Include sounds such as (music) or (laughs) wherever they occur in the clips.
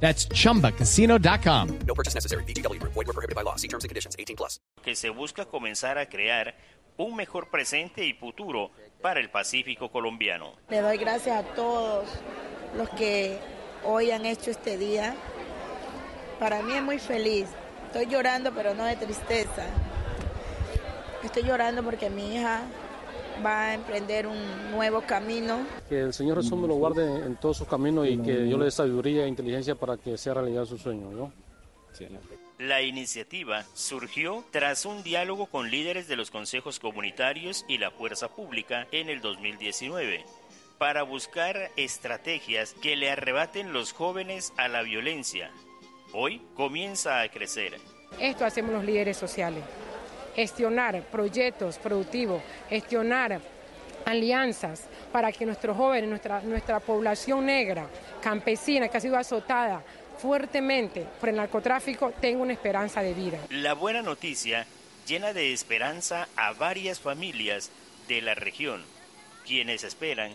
That's chumbacasino.com. No purchase necessary. BGW. Void were prohibited by law. See terms and conditions. 18 plus. que se busca comenzar a crear un mejor presente y futuro para el Pacífico colombiano. Le doy gracias a todos los que hoy han hecho este día. Para mí es muy feliz. Estoy llorando, pero no de tristeza. Estoy llorando porque mi hija va a emprender un nuevo camino. Que el Señor Jesús me lo guarde en todos sus caminos y que yo le dé sabiduría e inteligencia para que sea realidad su sueño, ¿no? La iniciativa surgió tras un diálogo con líderes de los consejos comunitarios y la fuerza pública en el 2019 para buscar estrategias que le arrebaten los jóvenes a la violencia. Hoy comienza a crecer. Esto hacemos los líderes sociales. Gestionar proyectos productivos, gestionar alianzas para que nuestros jóvenes, nuestra, nuestra población negra, campesina, que ha sido azotada fuertemente por el narcotráfico, tenga una esperanza de vida. La buena noticia llena de esperanza a varias familias de la región, quienes esperan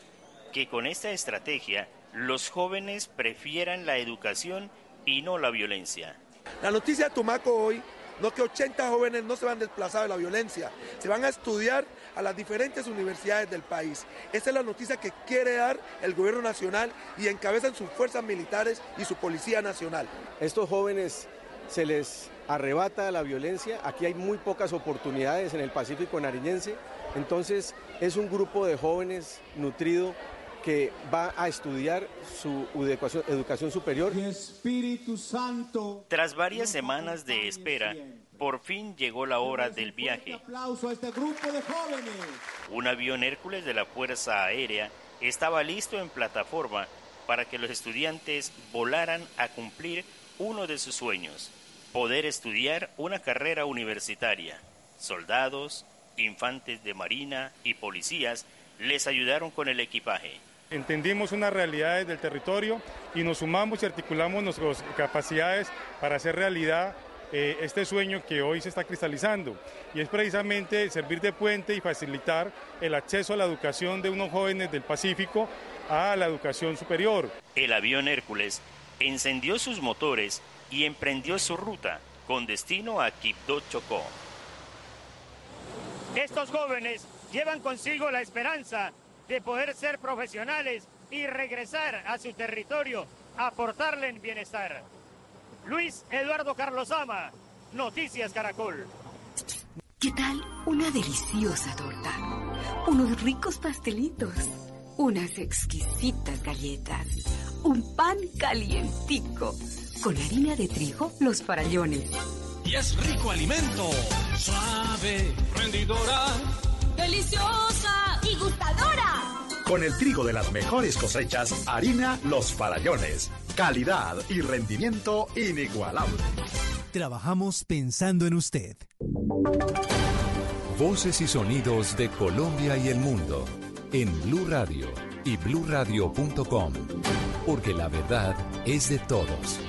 que con esta estrategia los jóvenes prefieran la educación y no la violencia. La noticia de Tumaco hoy no que 80 jóvenes no se van desplazados de la violencia, se van a estudiar a las diferentes universidades del país. Esa es la noticia que quiere dar el gobierno nacional y encabezan sus fuerzas militares y su policía nacional. Estos jóvenes se les arrebata la violencia, aquí hay muy pocas oportunidades en el Pacífico nariñense, entonces es un grupo de jóvenes nutrido que va a estudiar su educación, educación superior. Espíritu Santo. Tras varias semanas de espera, por fin llegó la hora del viaje. Aplauso a este grupo de jóvenes. Un avión Hércules de la Fuerza Aérea estaba listo en plataforma para que los estudiantes volaran a cumplir uno de sus sueños, poder estudiar una carrera universitaria. Soldados, infantes de marina y policías les ayudaron con el equipaje. Entendimos unas realidades del territorio y nos sumamos y articulamos nuestras capacidades para hacer realidad eh, este sueño que hoy se está cristalizando. Y es precisamente servir de puente y facilitar el acceso a la educación de unos jóvenes del Pacífico a la educación superior. El avión Hércules encendió sus motores y emprendió su ruta con destino a Quibdó Chocó. Estos jóvenes llevan consigo la esperanza de poder ser profesionales y regresar a su territorio, aportarle en bienestar. Luis Eduardo Carlosama, Noticias Caracol. ¿Qué tal una deliciosa torta? Unos ricos pastelitos, unas exquisitas galletas, un pan calientico, con harina de trigo, los farallones. Y es rico alimento, suave, rendidora, deliciosa y gustadora. Con el trigo de las mejores cosechas, harina Los Farallones. Calidad y rendimiento inigualable. Trabajamos pensando en usted. Voces y sonidos de Colombia y el mundo en Blue Radio y bluradio.com, porque la verdad es de todos.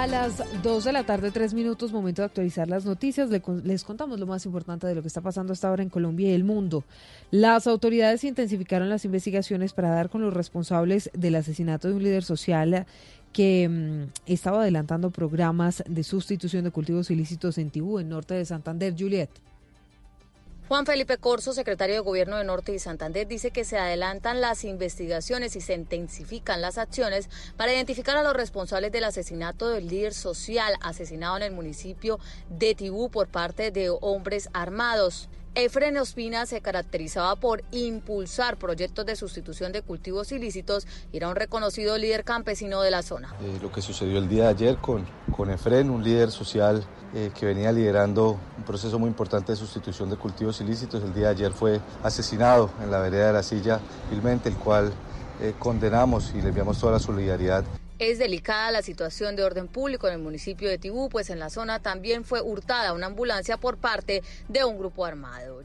A las 2 de la tarde, tres minutos, momento de actualizar las noticias. Les contamos lo más importante de lo que está pasando hasta ahora en Colombia y el mundo. Las autoridades intensificaron las investigaciones para dar con los responsables del asesinato de un líder social que mm, estaba adelantando programas de sustitución de cultivos ilícitos en Tibú, en norte de Santander. Juliet. Juan Felipe Corso, secretario de Gobierno de Norte y Santander, dice que se adelantan las investigaciones y se intensifican las acciones para identificar a los responsables del asesinato del líder social asesinado en el municipio de Tibú por parte de hombres armados. Efren Ospina se caracterizaba por impulsar proyectos de sustitución de cultivos ilícitos y era un reconocido líder campesino de la zona. Eh, lo que sucedió el día de ayer con, con Efren, un líder social eh, que venía liderando un proceso muy importante de sustitución de cultivos ilícitos, el día de ayer fue asesinado en la vereda de la silla vilmente, el cual eh, condenamos y le enviamos toda la solidaridad Es delicada la situación de orden público en el municipio de Tibú, pues en la zona también fue hurtada una ambulancia por parte de un grupo armado.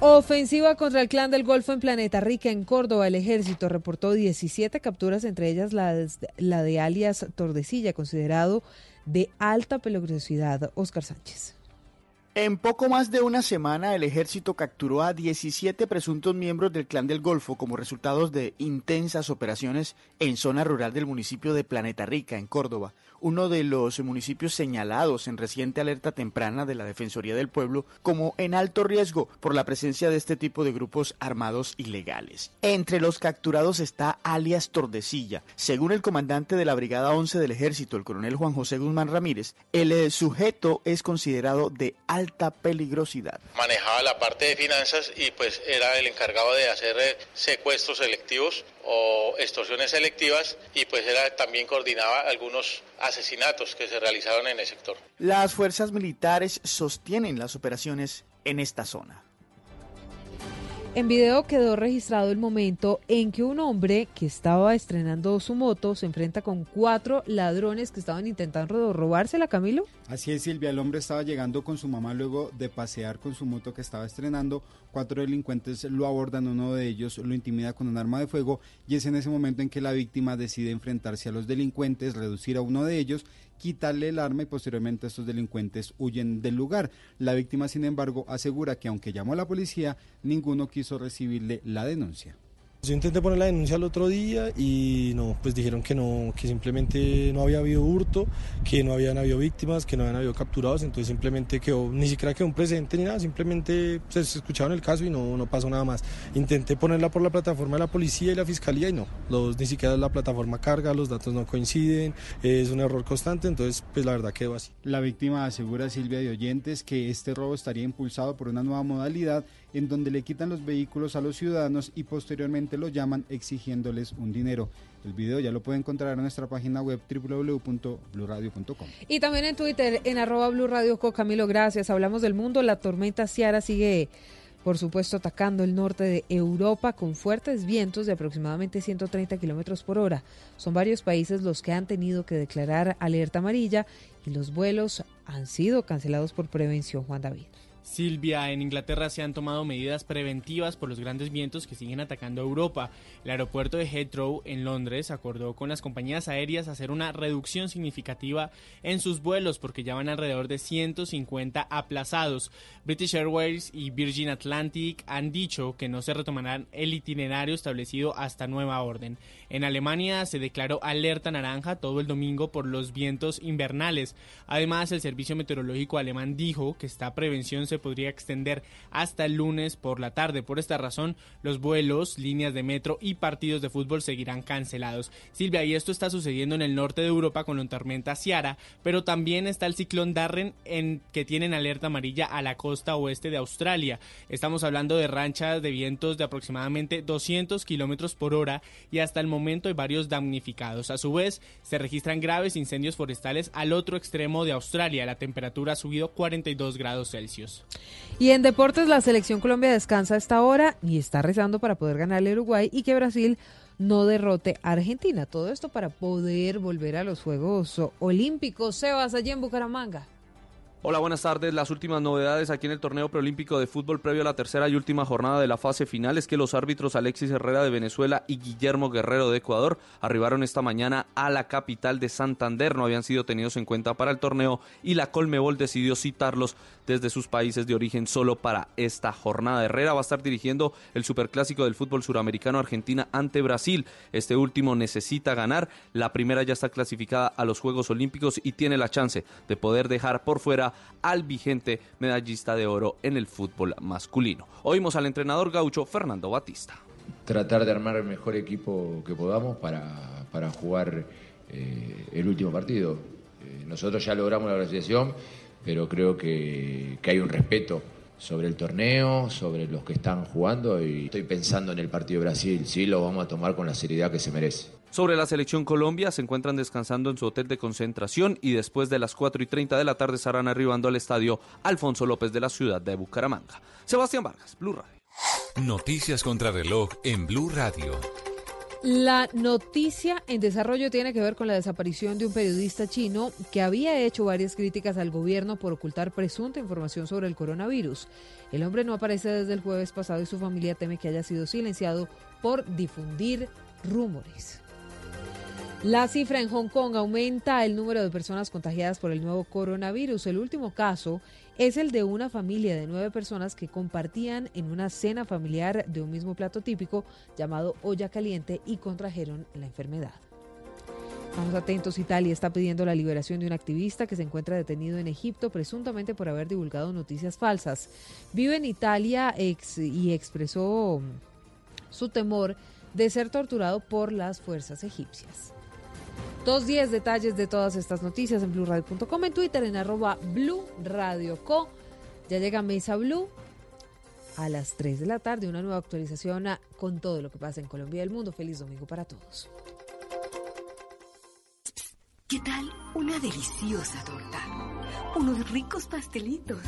Ofensiva contra el clan del Golfo en Planeta Rica, en Córdoba. El ejército reportó 17 capturas, entre ellas la, la de alias Tordesilla, considerado de alta peligrosidad. Oscar Sánchez. En poco más de una semana, el ejército capturó a 17 presuntos miembros del Clan del Golfo como resultados de intensas operaciones en zona rural del municipio de Planeta Rica, en Córdoba, uno de los municipios señalados en reciente alerta temprana de la Defensoría del Pueblo como en alto riesgo por la presencia de este tipo de grupos armados ilegales. Entre los capturados está alias Tordesilla. Según el comandante de la Brigada 11 del Ejército, el coronel Juan José Guzmán Ramírez, el sujeto es considerado de alta alta peligrosidad. Manejaba la parte de finanzas y pues era el encargado de hacer eh, secuestros selectivos o extorsiones selectivas y pues era también coordinaba algunos asesinatos que se realizaron en el sector. Las fuerzas militares sostienen las operaciones en esta zona. En video quedó registrado el momento en que un hombre que estaba estrenando su moto se enfrenta con cuatro ladrones que estaban intentando robársela, Camilo. Así es, Silvia. El hombre estaba llegando con su mamá luego de pasear con su moto que estaba estrenando. Cuatro delincuentes lo abordan, uno de ellos lo intimida con un arma de fuego y es en ese momento en que la víctima decide enfrentarse a los delincuentes, reducir a uno de ellos quitarle el arma y posteriormente estos delincuentes huyen del lugar. La víctima, sin embargo, asegura que aunque llamó a la policía, ninguno quiso recibirle la denuncia. Yo intenté poner la denuncia el otro día y no, pues dijeron que no, que simplemente no había habido hurto, que no habían habido víctimas, que no habían habido capturados, entonces simplemente quedó, ni siquiera quedó un presente ni nada, simplemente pues, se escucharon el caso y no, no pasó nada más. Intenté ponerla por la plataforma de la policía y la fiscalía y no, los, ni siquiera la plataforma carga, los datos no coinciden, es un error constante, entonces pues la verdad quedó así. La víctima asegura Silvia de Oyentes que este robo estaría impulsado por una nueva modalidad en donde le quitan los vehículos a los ciudadanos y posteriormente lo llaman exigiéndoles un dinero. El video ya lo puede encontrar en nuestra página web www.bluradio.com. Y también en Twitter, en arroba Blue Radio Camilo, gracias. Hablamos del mundo. La tormenta Ciara sigue, por supuesto, atacando el norte de Europa con fuertes vientos de aproximadamente 130 kilómetros por hora. Son varios países los que han tenido que declarar alerta amarilla y los vuelos han sido cancelados por prevención, Juan David. Silvia, en Inglaterra se han tomado medidas preventivas por los grandes vientos que siguen atacando Europa. El aeropuerto de Heathrow en Londres acordó con las compañías aéreas hacer una reducción significativa en sus vuelos porque ya van alrededor de 150 aplazados. British Airways y Virgin Atlantic han dicho que no se retomarán el itinerario establecido hasta nueva orden. En Alemania se declaró alerta naranja todo el domingo por los vientos invernales. Además, el Servicio Meteorológico alemán dijo que esta prevención se podría extender hasta el lunes por la tarde. Por esta razón, los vuelos, líneas de metro y partidos de fútbol seguirán cancelados. Silvia, y esto está sucediendo en el norte de Europa con la tormenta Ciara, pero también está el ciclón Darren en que tienen alerta amarilla a la costa oeste de Australia. Estamos hablando de ranchas de vientos de aproximadamente 200 kilómetros por hora y hasta el momento hay varios damnificados. A su vez, se registran graves incendios forestales al otro extremo de Australia. La temperatura ha subido 42 grados Celsius. Y en deportes, la selección Colombia descansa a esta hora y está rezando para poder ganarle a Uruguay y que Brasil no derrote a Argentina. Todo esto para poder volver a los Juegos Olímpicos. Sebas, allí en Bucaramanga. Hola, buenas tardes. Las últimas novedades aquí en el torneo preolímpico de fútbol previo a la tercera y última jornada de la fase final es que los árbitros Alexis Herrera de Venezuela y Guillermo Guerrero de Ecuador arribaron esta mañana a la capital de Santander. No habían sido tenidos en cuenta para el torneo y la Colmebol decidió citarlos desde sus países de origen solo para esta jornada. Herrera va a estar dirigiendo el superclásico del fútbol suramericano Argentina ante Brasil. Este último necesita ganar. La primera ya está clasificada a los Juegos Olímpicos y tiene la chance de poder dejar por fuera al vigente medallista de oro en el fútbol masculino. Oímos al entrenador gaucho Fernando Batista. Tratar de armar el mejor equipo que podamos para, para jugar eh, el último partido. Eh, nosotros ya logramos la clasificación, pero creo que, que hay un respeto sobre el torneo, sobre los que están jugando y estoy pensando en el partido de Brasil, sí lo vamos a tomar con la seriedad que se merece. Sobre la selección Colombia, se encuentran descansando en su hotel de concentración y después de las 4 y 30 de la tarde estarán arribando al estadio Alfonso López de la ciudad de Bucaramanga. Sebastián Vargas, Blue Radio. Noticias contra reloj en Blue Radio. La noticia en desarrollo tiene que ver con la desaparición de un periodista chino que había hecho varias críticas al gobierno por ocultar presunta información sobre el coronavirus. El hombre no aparece desde el jueves pasado y su familia teme que haya sido silenciado por difundir rumores. La cifra en Hong Kong aumenta el número de personas contagiadas por el nuevo coronavirus. El último caso es el de una familia de nueve personas que compartían en una cena familiar de un mismo plato típico llamado olla caliente y contrajeron la enfermedad. Vamos atentos, Italia está pidiendo la liberación de un activista que se encuentra detenido en Egipto presuntamente por haber divulgado noticias falsas. Vive en Italia y expresó su temor de ser torturado por las fuerzas egipcias. Dos diez detalles de todas estas noticias en blurradio.com, en Twitter en arroba Blue Radio Co. Ya llega Mesa Blue a las 3 de la tarde, una nueva actualización con todo lo que pasa en Colombia y el mundo. Feliz domingo para todos. ¿Qué tal una deliciosa torta? Unos ricos pastelitos,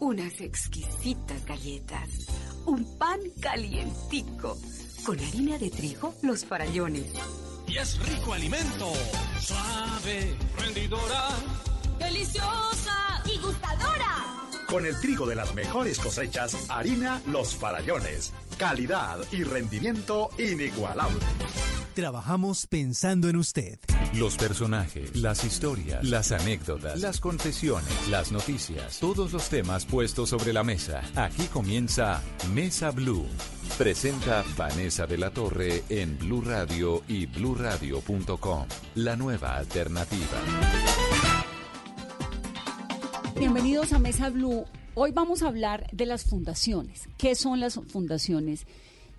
unas exquisitas galletas, un pan calientico, con harina de trigo, los farallones y es rico alimento. Suave, rendidora, deliciosa y gustadora. Con el trigo de las mejores cosechas, harina Los Farallones. Calidad y rendimiento inigualable. Trabajamos pensando en usted. Los personajes, las historias, las anécdotas, las confesiones, las noticias, todos los temas puestos sobre la mesa. Aquí comienza Mesa Blue. Presenta Vanessa de la Torre en Blue Radio y bluradio.com. La nueva alternativa. Bienvenidos a Mesa Blue. Hoy vamos a hablar de las fundaciones. ¿Qué son las fundaciones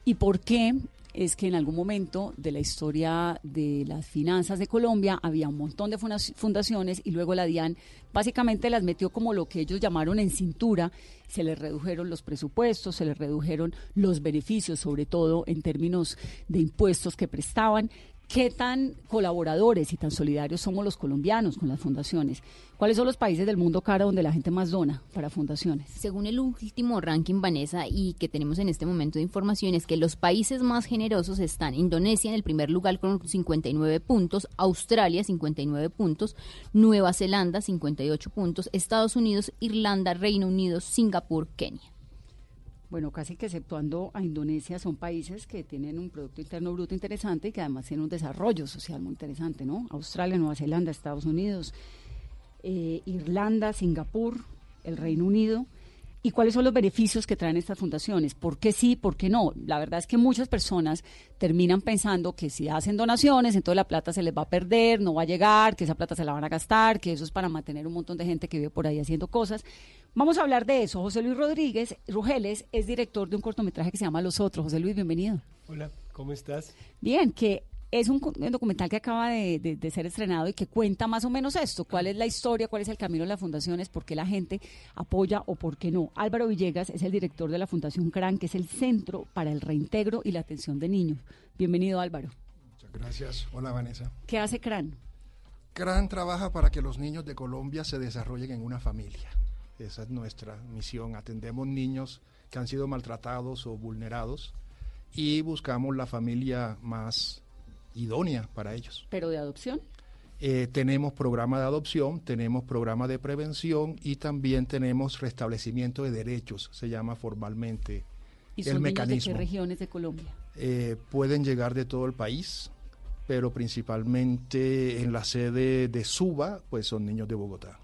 y por qué es que en algún momento de la historia de las finanzas de Colombia había un montón de fundaciones y luego la DIAN básicamente las metió como lo que ellos llamaron en cintura, se les redujeron los presupuestos, se les redujeron los beneficios, sobre todo en términos de impuestos que prestaban ¿Qué tan colaboradores y tan solidarios somos los colombianos con las fundaciones? ¿Cuáles son los países del mundo cara donde la gente más dona para fundaciones? Según el último ranking, Vanessa, y que tenemos en este momento de información, es que los países más generosos están Indonesia en el primer lugar con 59 puntos, Australia 59 puntos, Nueva Zelanda 58 puntos, Estados Unidos, Irlanda, Reino Unido, Singapur, Kenia bueno, casi que exceptuando a Indonesia, son países que tienen un Producto Interno Bruto interesante y que además tienen un desarrollo social muy interesante, ¿no? Australia, Nueva Zelanda, Estados Unidos, eh, Irlanda, Singapur, el Reino Unido. ¿Y cuáles son los beneficios que traen estas fundaciones? ¿Por qué sí, por qué no? La verdad es que muchas personas terminan pensando que si hacen donaciones, entonces la plata se les va a perder, no va a llegar, que esa plata se la van a gastar, que eso es para mantener un montón de gente que vive por ahí haciendo cosas. Vamos a hablar de eso. José Luis Rodríguez Rugeles es director de un cortometraje que se llama Los Otros. José Luis, bienvenido. Hola, ¿cómo estás? Bien, que es un, documental que acaba de, ser estrenado y que cuenta más o menos esto, cuál es la historia, cuál es el camino de las fundaciones, por qué la gente apoya o por qué no. Álvaro Villegas es el director de la Fundación CRAN, que es el Centro para el Reintegro y la Atención de Niños. Bienvenido Álvaro. Muchas gracias. Hola Vanessa. ¿Qué hace CRAN? CRAN trabaja para que los niños de Colombia se desarrollen en una familia. Esa es nuestra misión. Atendemos niños que han sido maltratados o vulnerados y buscamos la familia más idónea para ellos. ¿Pero de adopción? Eh, tenemos programa de adopción, tenemos programa de prevención y también tenemos restablecimiento de derechos, se llama formalmente ¿Y son el mecanismo. ¿De qué regiones de Colombia? Eh, pueden llegar de todo el país, pero principalmente en la sede de Suba, pues son niños de Bogotá.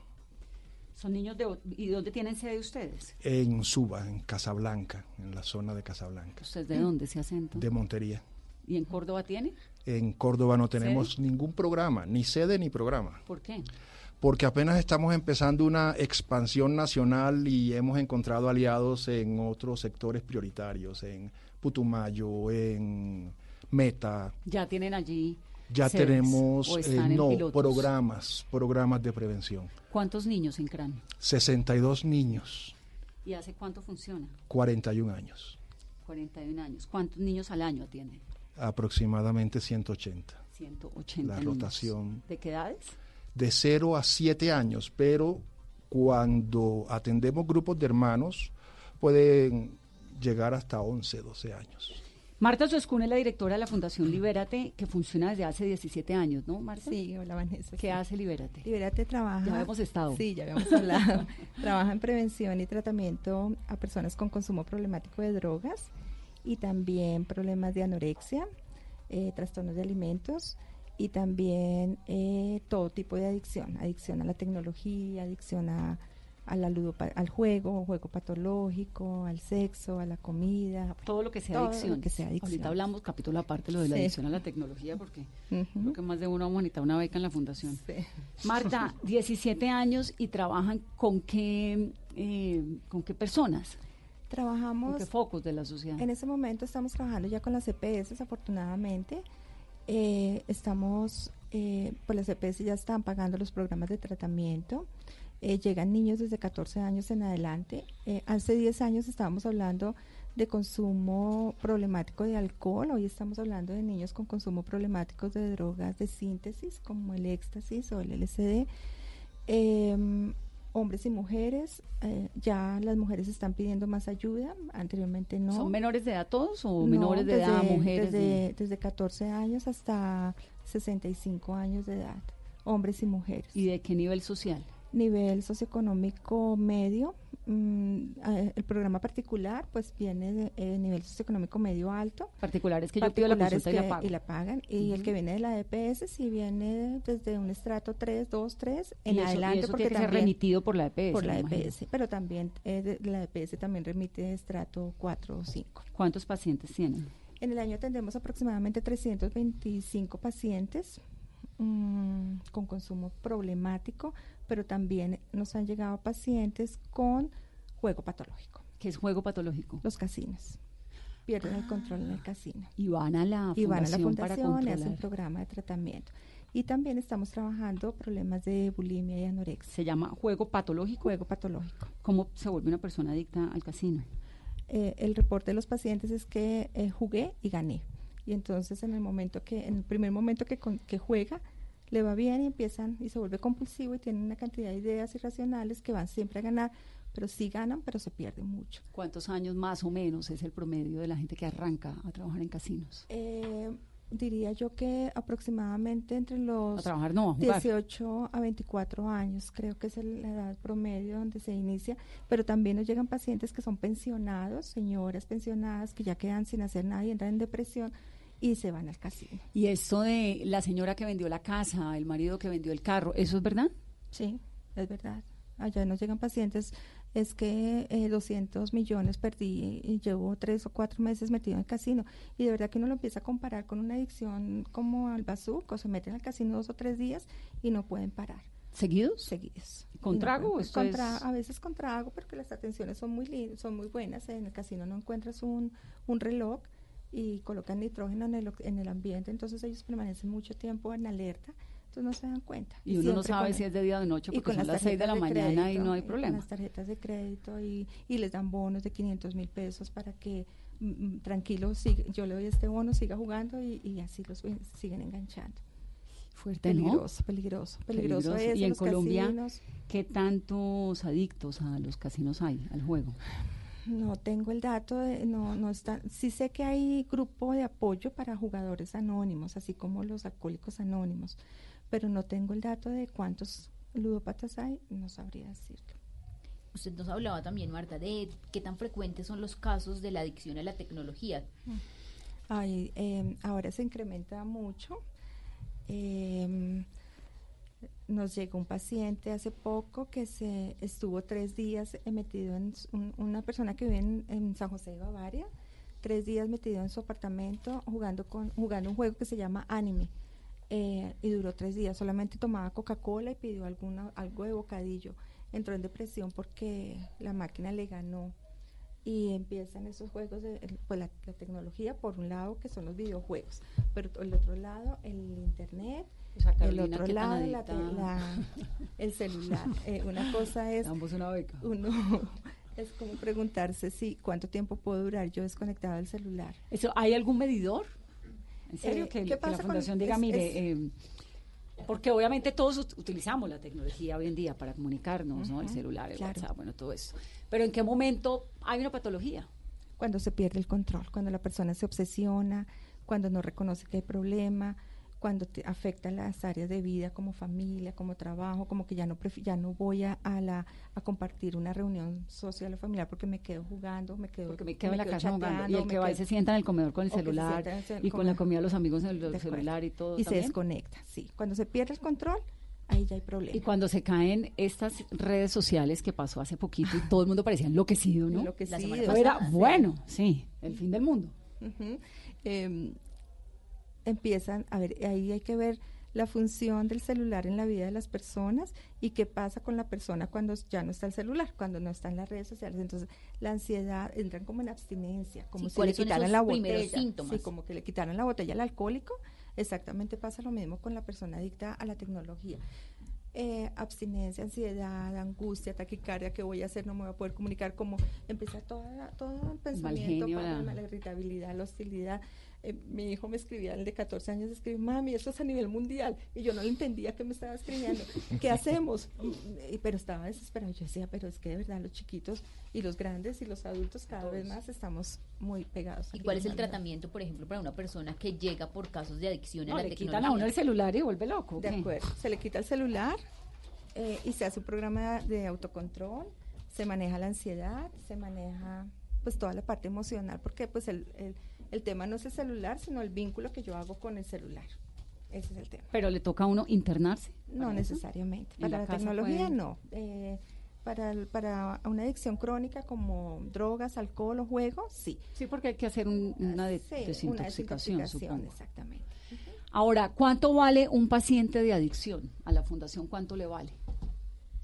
¿Son niños de... ¿Y dónde tienen sede ustedes? En Suba, en Casablanca, en la zona de Casablanca. ¿Ustedes de dónde se acento? De Montería. ¿Y en Córdoba tiene? En Córdoba no tenemos ningún programa, ni sede ni programa. ¿Por qué? Porque apenas estamos empezando una expansión nacional y hemos encontrado aliados en otros sectores prioritarios, en Putumayo, en Meta. ¿Ya tienen allí ya tenemos eh, no, programas, programas de prevención. ¿Cuántos niños en CRAN? 62 niños. ¿Y hace cuánto funciona? 41 años. 41 años. ¿Cuántos niños al año tienen? Aproximadamente 180. 180. La rotación. ¿De qué edades? De 0 a 7 años, pero cuando atendemos grupos de hermanos pueden llegar hasta 11, 12 años. Marta Suescuna es la directora de la Fundación Libérate, que funciona desde hace 17 años, ¿no, Marta? Sí, hola Vanessa. ¿Qué hace Libérate? Libérate trabaja. Ya habíamos estado. Sí, ya habíamos hablado. (laughs) trabaja en prevención y tratamiento a personas con consumo problemático de drogas y también problemas de anorexia, eh, trastornos de alimentos y también eh, todo tipo de adicción, adicción a la tecnología, adicción a a la al juego, juego patológico, al sexo, a la comida. Todo lo que sea adicción. que sea adicción. Ahorita hablamos capítulo aparte lo de la adicción a la tecnología porque creo que más de uno ha una beca en la fundación. Marta, (laughs) 17 años y trabajan con qué, eh, con qué personas. Trabajamos. ¿Con qué focos de la sociedad? En ese momento estamos trabajando ya con las EPS, afortunadamente. Eh, estamos, eh, pues las EPS ya están pagando los programas de tratamiento. Eh, llegan niños desde 14 años en adelante. Eh, hace 10 años estábamos hablando de consumo problemático de alcohol, hoy estamos hablando de niños con consumo problemático de drogas de síntesis como el éxtasis o el LSD. Em, hombres y mujeres, eh, ya las mujeres están pidiendo más ayuda, anteriormente no. ¿Son menores de edad todos o menores de edad mujeres? Desde, desde 14 años hasta 65 años de edad, hombres y mujeres. ¿Y de qué nivel social? Nivel socioeconómico medio. Mm, el programa particular pues viene de eh, nivel socioeconómico medio alto. Particular es que yo pido la consulta y, la pagan. Y el que viene de la EPS si viene desde un estrato 3, 2, 3 en adelante. porque tiene que ser remitido por la EPS. Por la EPS, pero también eh, la EPS también remite estrato 4 o 5. ¿Cuántos pacientes tienen? En el año atendemos aproximadamente 325 pacientes mm, con consumo problemático pero también nos han llegado pacientes con juego patológico. ¿Qué es juego patológico? Los casinos. Pierden el control en el casino. Y van a la fundación, y van a la fundación y hacen programa de tratamiento. Y también estamos trabajando problemas de bulimia y anorexia. ¿Se llama juego patológico? Juego patológico. ¿Cómo se vuelve una persona adicta al casino? Eh, el reporte de los pacientes es que eh, jugué y gané. Y entonces en el momento que, en el primer momento que, que juega, le va bien y empiezan y se vuelve compulsivo y tienen una cantidad de ideas irracionales que van siempre a ganar, pero sí ganan, pero se pierden mucho. ¿Cuántos años más o menos es el promedio de la gente que arranca a trabajar en casinos? Eh, diría yo que aproximadamente entre los a trabajar, no, 18 a 24 años, creo que es la edad promedio donde se inicia, pero también nos llegan pacientes que son pensionados, señoras pensionadas que ya quedan sin hacer nada y entran en depresión y se van al casino. ¿Y eso de la señora que vendió la casa, el marido que vendió el carro, eso es verdad? Sí, es verdad. Allá nos llegan pacientes, es que 200 eh, millones perdí y llevo tres o cuatro meses metido en el casino. Y de verdad que uno lo empieza a comparar con una adicción como al bazuco, se meten al casino dos o tres días y no pueden parar. ¿Seguidos? Seguidos. ¿Con trago? contra, A veces con trago, porque las atenciones son muy, son muy buenas. En el casino no encuentras un, un reloj y colocan nitrógeno en el, en el ambiente, entonces ellos permanecen mucho tiempo en alerta, entonces no se dan cuenta. Y, uno no sabe si es de día o de noche porque son las 6 de la mañana y no hay problema. Con las tarjetas de crédito y, y les dan bonos de 500 mil pesos para que mm, mm, tranquilo, yo le doy este bono, siga jugando y, y así los siguen enganchando. Fuerte, peligroso, peligroso, peligroso, Es, y en Colombia, ¿qué tantos adictos a los casinos hay, al juego? No tengo el dato, de, no, no está. Sí sé que hay grupo de apoyo para jugadores anónimos, así como los alcohólicos anónimos, pero no tengo el dato de cuántos ludópatas hay, no sabría decirlo. Usted nos hablaba también, Marta, de qué tan frecuentes son los casos de la adicción a la tecnología. Ay, em, ahora se incrementa mucho. Eh, nos llegó un paciente hace poco que se estuvo tres días metido en una persona que vive en, San José de Bavaria, tres días metido en su apartamento jugando con jugando un juego que se llama Anime eh, y duró tres días. Solamente tomaba Coca-Cola y pidió alguna algo de bocadillo. Entró en depresión porque la máquina le ganó y empiezan esos juegos de pues la, la tecnología por un lado que son los videojuegos, pero el otro lado el internet el otro lado, el celular. Eh, una (laughs) cosa es... Uno (laughs) es como preguntarse si cuánto tiempo puedo durar yo desconectado del celular. ¿Eso, ¿Hay algún medidor? ¿En serio? Eh, que, la fundación diga, mire... Eh, porque obviamente todos utilizamos la tecnología hoy en día para comunicarnos, ¿no? El celular, el WhatsApp, bueno, todo eso. Pero ¿en qué momento hay una patología? cuando se pierde el control, cuando la persona se obsesiona, cuando no reconoce que hay problema, cuando te afecta las áreas de vida como familia, como trabajo, como que ya no ya no voy a, la a compartir una reunión social o familiar porque me quedo jugando, me quedo porque me quedo en la casa jugando y el que va y se sienta en el comedor con el celular y con la comida de los amigos en el celular y todo y se desconecta, sí. Cuando se pierde el control, ahí ya hay problema. Y cuando se caen estas redes sociales que pasó hace poquito y todo el mundo parecía enloquecido, ¿no? Enloquecido. Era bueno, sí, el fin del mundo empiezan, a ver, ahí hay que ver la función del celular en la vida de las personas y qué pasa con la persona cuando ya no está el celular, cuando no está en las redes sociales. Entonces, la ansiedad entran como en abstinencia, como si le quitaran la botella. Sí, como que le quitaran la botella al alcohólico. Exactamente pasa lo mismo con la persona adicta a la tecnología. Eh, abstinencia, ansiedad, angustia, taquicardia, ¿qué voy a hacer? No me voy a poder comunicar, como empieza toda, todo el pensamiento, la irritabilidad, la hostilidad. Eh, mi hijo me escribía, el de 14 años, escribe, mami, eso es a nivel mundial. Y yo no le entendía qué me estaba escribiendo. (laughs) ¿Qué hacemos? Y, pero estaba desesperado. Yo decía, pero es que de verdad los chiquitos y los grandes y los adultos cada vez más estamos muy pegados. ¿Y cuál es el tratamiento, por ejemplo, para una persona que llega por casos de adicción a la le tecnología? quitan a uno el celular y vuelve loco. De acuerdo. Se le quita el celular eh, y se hace un programa de autocontrol, se maneja la ansiedad, se maneja pues toda la parte emocional, porque pues el el tema no es el celular, sino el vínculo que yo hago con el celular. Ese es el tema. Pero le toca a uno internarse. No necesariamente. Para la, tecnología no. Eh, para, para una adicción crónica como drogas, alcohol o juego, sí. Sí, porque hay que hacer una, desintoxicación, Exactamente. Ahora, ¿cuánto vale un paciente de adicción? A la fundación, ¿cuánto le vale?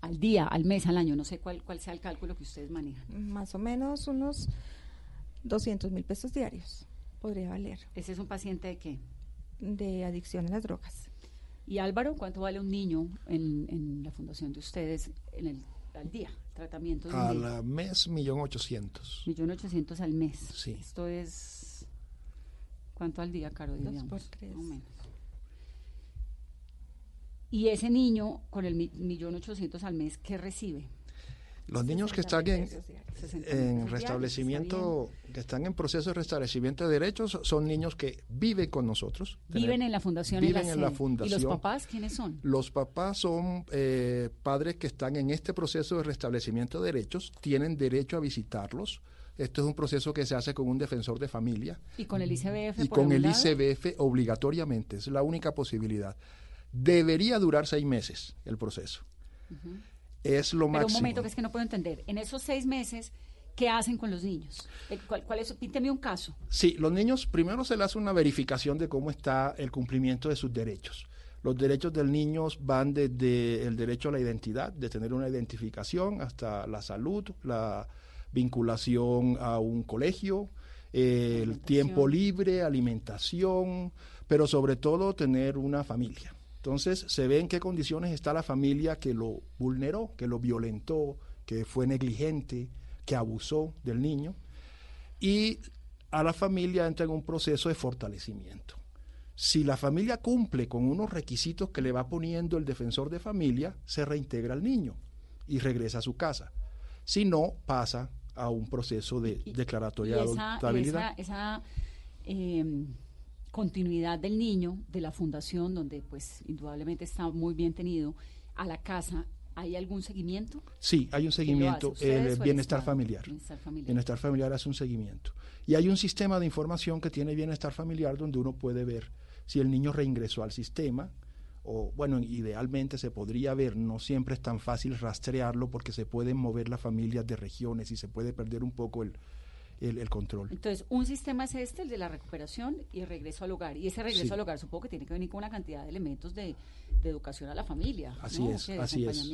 Al día, al mes, al año, no sé cuál, cuál sea el cálculo que ustedes manejan. Más o menos unos 200 mil pesos diarios podría valer. ¿Ese es un paciente de qué? De adicción a las drogas. Y Álvaro, ¿cuánto vale un niño en, la fundación de ustedes en el, al día? Tratamiento Al mes, millón ochocientos. Millón ochocientos al mes. Sí. Esto es... ¿Cuánto al día, Caro? Dos por tres. menos. Y ese niño con el millón ochocientos al mes, ¿qué recibe? Los niños que están en, restablecimiento, que están en proceso de restablecimiento de derechos, son niños que viven con nosotros. Viven en la fundación. Viven en la, fundación. ¿Y los papás quiénes son? Los papás son eh, padres que están en este proceso de restablecimiento de derechos, tienen derecho a visitarlos. Esto es un proceso que se hace con un defensor de familia. Y con el ICBF. Y con el ICBF obligatoriamente, es la única posibilidad. Debería durar seis meses el proceso es lo Pero un momento que es que no puedo entender. En esos seis meses, ¿qué hacen con los niños? Eh, ¿Cuál, cuál es? Pínteme un caso. Sí, los niños primero se les hace una verificación de cómo está el cumplimiento de sus derechos. Los derechos del niño van desde el derecho a la identidad, de tener una identificación, hasta la salud, la vinculación a un colegio, el tiempo libre, alimentación, pero sobre todo tener una familia. Entonces se ve en qué condiciones está la familia que lo vulneró, que lo violentó, que fue negligente, que abusó del niño. Y a la familia entra en un proceso de fortalecimiento. Si la familia cumple con unos requisitos que le va poniendo el defensor de familia, se reintegra al niño y regresa a su casa. Si no, pasa a un proceso de declaratoria de adoptabilidad. Esa, continuidad del niño, de la fundación, donde pues indudablemente está muy bien tenido, a la casa, ¿hay algún seguimiento? Sí, hay un seguimiento, el bienestar familiar. bienestar familiar. Bienestar familiar hace un seguimiento. Y hay un sistema de información que tiene bienestar familiar donde uno puede ver si el niño reingresó al sistema, o bueno, idealmente se podría ver, no siempre es tan fácil rastrearlo porque se pueden mover las familias de regiones y se puede perder un poco el, el, control. Entonces, un sistema es este, el de la recuperación y el regreso al hogar. Y ese regreso al hogar supongo que tiene que venir con una cantidad de elementos de, educación a la familia. Así es, así es.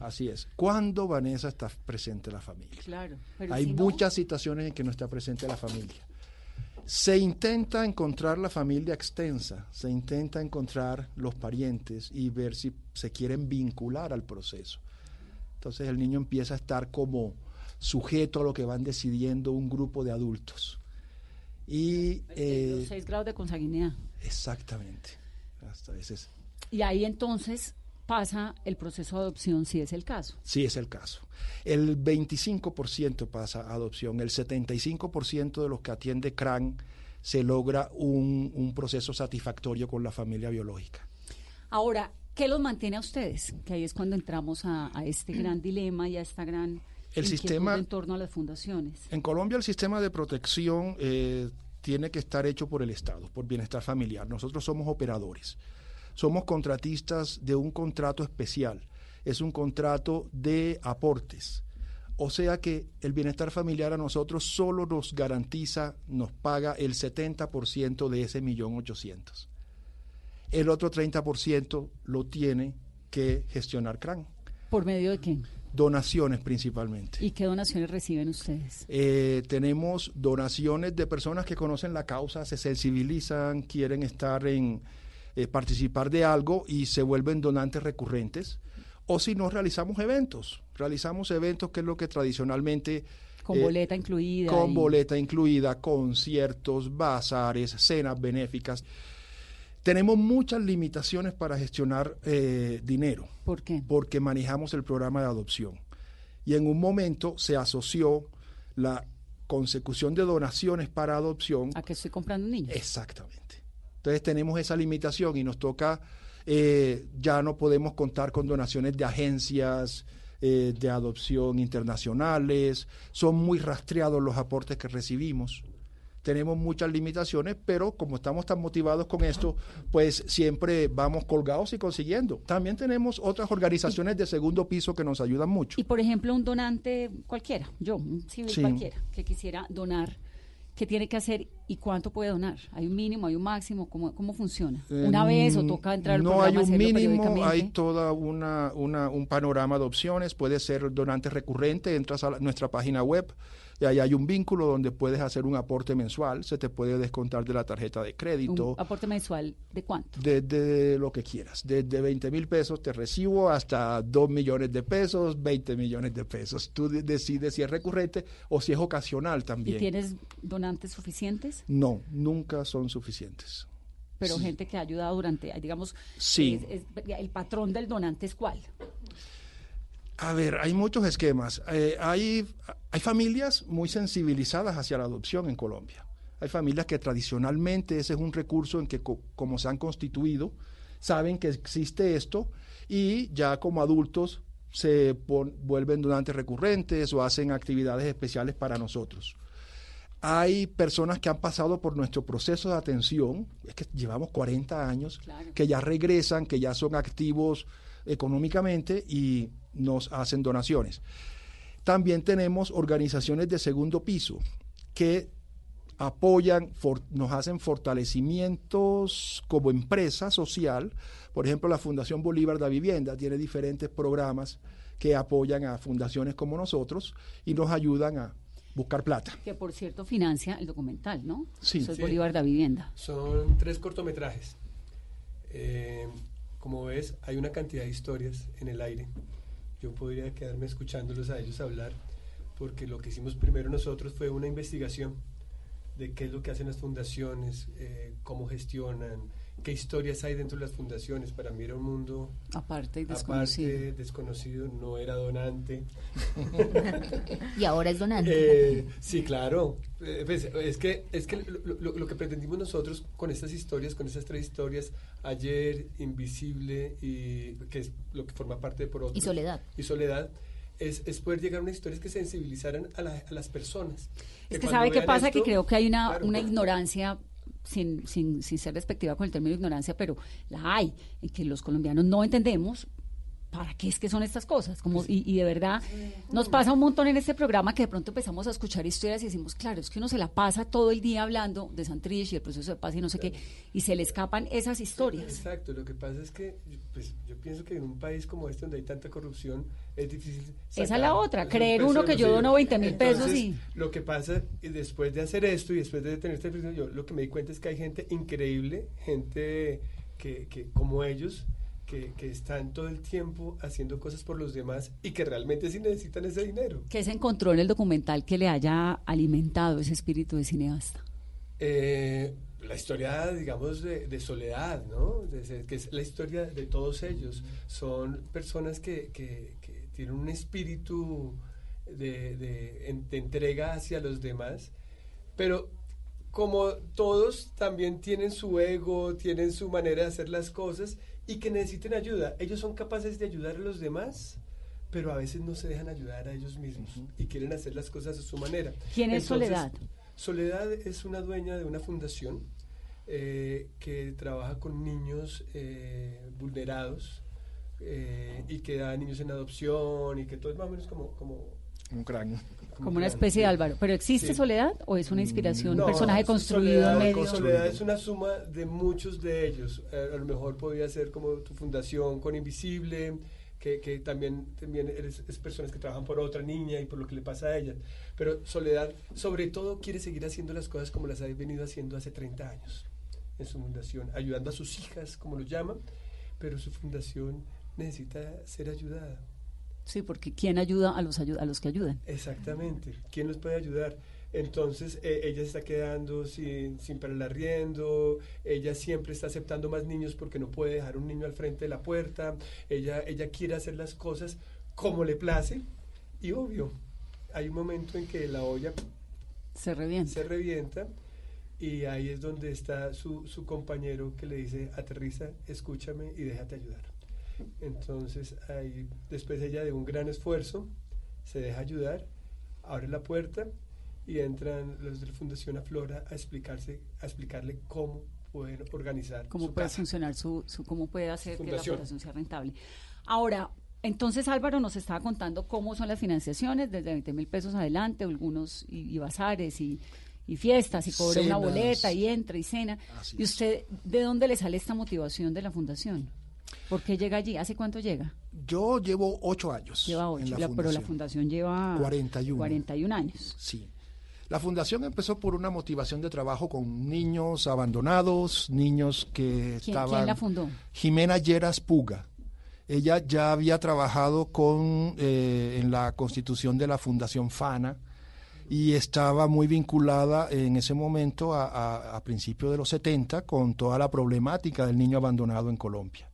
Así es. ¿Cuándo, Vanessa, está presente la familia? Claro. Hay muchas situaciones en que no está presente la familia. Se intenta encontrar la familia extensa, se intenta encontrar los parientes y ver si se quieren vincular al proceso. Entonces el niño empieza a estar como sujeto a lo que van decidiendo un grupo de adultos. Y, eh, seis grados de consanguinidad. Exactamente. Hasta veces. Y ahí entonces pasa el proceso de adopción si es el caso. Sí es el caso. El 25% pasa a adopción, el 75% de los que atiende CRAN se logra un, un proceso satisfactorio con la familia biológica. Ahora, ¿qué los mantiene a ustedes? Que ahí es cuando entramos a, a este gran dilema y a esta gran el sistema en torno a las fundaciones. En Colombia el sistema de protección eh, tiene que estar hecho por el Estado, por bienestar familiar. Nosotros somos operadores, somos contratistas de un contrato especial. Es un contrato de aportes. O sea que el bienestar familiar a nosotros solo nos garantiza, nos paga el 70% de ese millón ochocientos. El otro 30% lo tiene que gestionar CRAN. ¿Por medio de quién? Donaciones principalmente. ¿Y qué donaciones reciben ustedes? Eh, tenemos donaciones de personas que conocen la causa, se sensibilizan, quieren estar en eh, participar de algo y se vuelven donantes recurrentes. O si no, realizamos eventos. Realizamos eventos que es lo que tradicionalmente... Con eh, boleta incluida. Con boleta incluida, conciertos, bazares, cenas benéficas. Tenemos muchas limitaciones para gestionar eh, dinero. ¿Por qué? Porque manejamos el programa de adopción. Y en un momento se asoció la consecución de donaciones para adopción. ¿A que estoy comprando un niño? Exactamente. Entonces tenemos esa limitación y nos toca, eh, ya no podemos contar con donaciones de agencias eh, de adopción internacionales, son muy rastreados los aportes que recibimos tenemos muchas limitaciones, pero como estamos tan motivados con esto, pues siempre vamos colgados y consiguiendo. También tenemos otras organizaciones de segundo piso que nos ayudan mucho. Y por ejemplo, un donante cualquiera, yo, un civil cualquiera, que quisiera donar, ¿qué tiene que hacer y cuánto puede donar? ¿Hay un mínimo, hay un máximo? ¿Cómo, cómo funciona? ¿Una vez o toca entrar al no programa? No hay un mínimo, hay toda una, una, un panorama de opciones. Puede ser donante recurrente, entras a nuestra página web y ahí hay un vínculo donde puedes hacer un aporte mensual, se te puede descontar de la tarjeta de crédito. ¿Un aporte mensual de cuánto? De, lo que quieras, desde 20 mil pesos te recibo hasta 2 millones de pesos, 20 millones de pesos. Tú decides si es recurrente o si es ocasional también. ¿Y tienes donantes suficientes? No, nunca son suficientes pero gente que ha ayudado durante, digamos, sí. el patrón del donante es cuál? A ver, hay muchos esquemas. Eh, hay, hay familias muy sensibilizadas hacia la adopción en Colombia. Hay familias que tradicionalmente ese es un recurso en que como se han constituido, saben que existe esto y ya como adultos se vuelven donantes recurrentes o hacen actividades especiales para nosotros. Hay personas que han pasado por nuestro proceso de atención, es que llevamos 40 años, que ya regresan, que ya son activos económicamente y nos hacen donaciones. También tenemos organizaciones de segundo piso que apoyan, nos hacen fortalecimientos como empresa social. Por ejemplo, la Fundación Bolívar de Vivienda tiene diferentes programas que apoyan a fundaciones como nosotros y nos ayudan a buscar plata. Que por cierto financia el documental, ¿no? Sí. Eso es Bolívar de Vivienda. Son tres cortometrajes. Eh, como ves, hay una cantidad de historias en el aire. Yo podría quedarme escuchándolos a ellos hablar, porque lo que hicimos primero nosotros fue una investigación de qué es lo que hacen las fundaciones, eh, cómo gestionan, qué historias hay dentro de las fundaciones. Para mí era un mundo aparte y desconocido. Aparte, desconocido, no era donante. (laughs) y ahora es donante. Eh, sí, claro. Eh, pues, es que, es que lo, lo, que pretendimos nosotros con estas historias, con estas tres historias, ayer, Invisible, y que es lo que forma parte de Por Otros, Y Soledad. Y Soledad. Es, es, poder llegar a unas historias que sensibilizaran a, a las personas. Es que, sabe qué pasa, que creo que hay una, una ignorancia sin, sin, sin ser despectiva con el término ignorancia, pero la hay, en que los colombianos no entendemos ¿para qué es que son estas cosas? Como, pues y, y, de verdad nos pasa un montón en este programa que de pronto empezamos a escuchar historias y decimos, claro, es que uno se la pasa todo el día hablando de Santrich y el proceso de paz y no sé qué, y se le escapan esas historias. Exacto, lo que pasa es que pues, yo pienso que en un país como este donde hay tanta corrupción es difícil. Esa es la otra, creer uno que yo dono 20 mil pesos y... Lo que pasa después de hacer esto y después de tener esta yo lo que me di cuenta es que hay gente increíble, gente que, que como ellos, que, están todo el tiempo haciendo cosas por los demás y que realmente sí necesitan ese dinero. ¿Qué se encontró en el documental que le haya alimentado ese espíritu de cineasta? Eh, la historia, digamos, de, soledad, ¿no? que es la historia de todos ellos. Son personas que, que, tienen un espíritu de, de, entrega hacia los demás, pero como todos también tienen su ego, tienen su manera de hacer las cosas y que necesiten ayuda. Ellos son capaces de ayudar a los demás, pero a veces no se dejan ayudar a ellos mismos y quieren hacer las cosas a su manera. ¿Quién es Soledad? Soledad es una dueña de una fundación eh, que trabaja con niños eh, vulnerados eh, y que da niños en adopción y que todo es más o menos como... como un cráneo. Como, una especie de Álvaro. ¿Pero existe Soledad o es una inspiración, un personaje construido en medio? Soledad es una suma de muchos de ellos. a lo mejor podría ser como tu fundación con Invisible, que, también, también es personas que trabajan por otra niña y por lo que le pasa a ella. Pero Soledad, sobre todo, quiere seguir haciendo las cosas como las ha venido haciendo hace 30 años en su fundación, ayudando a sus hijas, como lo llaman, pero su fundación necesita ser ayudada. Sí, porque ¿quién ayuda a los, a los que ayudan? Exactamente, ¿quién los puede ayudar? Entonces eh, ella se está quedando sin, sin para el arriendo, ella siempre está aceptando más niños porque no puede dejar un niño al frente de la puerta, ella, ella quiere hacer las cosas como le place y obvio, hay un momento en que la olla se revienta. Se revienta y ahí es donde está su, su compañero que le dice, aterriza, escúchame y déjate ayudar. Entonces ahí, después ella de un gran esfuerzo, se deja ayudar, abre la puerta y entran los de la Fundación Aflora a explicarse, a explicarle cómo pueden organizar. Cómo puede funcionar su, su, cómo puede hacer que la fundación sea rentable. Ahora, entonces Álvaro nos estaba contando cómo son las financiaciones, desde 20 mil pesos adelante, algunos y, bazares y, fiestas, y cobra una boleta y entra y cena. ¿Y usted de dónde le sale esta motivación de la fundación? ¿Por qué llega allí? ¿Hace cuánto llega? Yo llevo ocho años. Lleva ocho, pero la fundación lleva 41. 41 años. Sí. La fundación empezó por una motivación de trabajo con niños abandonados, niños que estaban... ¿Quién la fundó? Jimena Lleras Puga. Ella ya había trabajado con, eh, en la constitución de la Fundación FANA y estaba muy vinculada en ese momento, a, a principios de los 70, con toda la problemática del niño abandonado en Colombia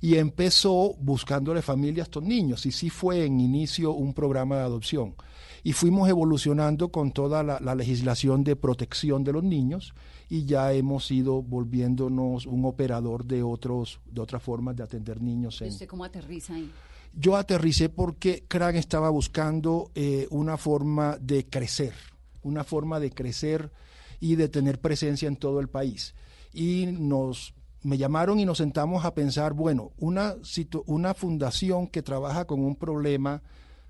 y empezó buscándole familia a estos niños y sí fue en inicio un programa de adopción y fuimos evolucionando con toda la, legislación de protección de los niños y ya hemos ido volviéndonos un operador de otros de otras formas de atender niños. ¿Y usted cómo aterriza ahí? Yo aterricé porque CRAN estaba buscando eh, una forma de crecer, una forma de crecer y de tener presencia en todo el país. Y nos me llamaron y nos sentamos a pensar, bueno, una, fundación que trabaja con un problema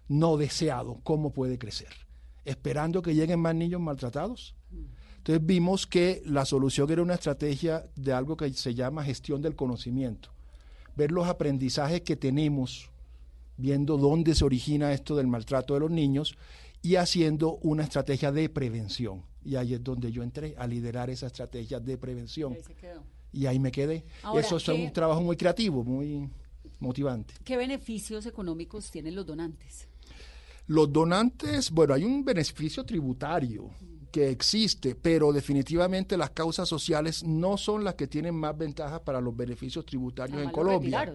no deseado, ¿cómo puede crecer? Esperando que lleguen más niños maltratados. Entonces vimos que la solución era una estrategia de algo que se llama gestión del conocimiento. Ver los aprendizajes que tenemos, viendo dónde se origina esto del maltrato de los niños y haciendo una estrategia de prevención. Y ahí es donde yo entré a liderar esa estrategia de prevención. Ahí, se quedó. Y ahí me quedé. Eso es un trabajo muy creativo, muy motivante. ¿Qué beneficios económicos tienen los donantes? Los donantes, bueno, hay un beneficio tributario que existe, pero definitivamente las causas sociales no son las que tienen más ventajas para los beneficios tributarios en Colombia.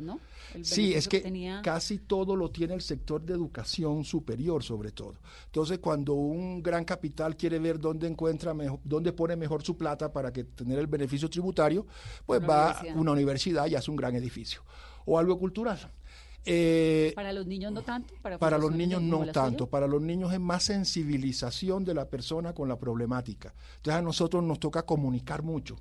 Sí, es que, casi todo lo tiene el sector de educación superior, sobre todo. Entonces, cuando un gran capital quiere ver dónde encuentra mejor, dónde pone mejor su plata para que tener el beneficio tributario, pues va a una universidad y hace un gran edificio o algo cultural. Eh, para los niños no tanto. Para, los niños no tanto. Para los niños es más sensibilización de la persona con la problemática. Entonces a nosotros nos toca comunicar mucho,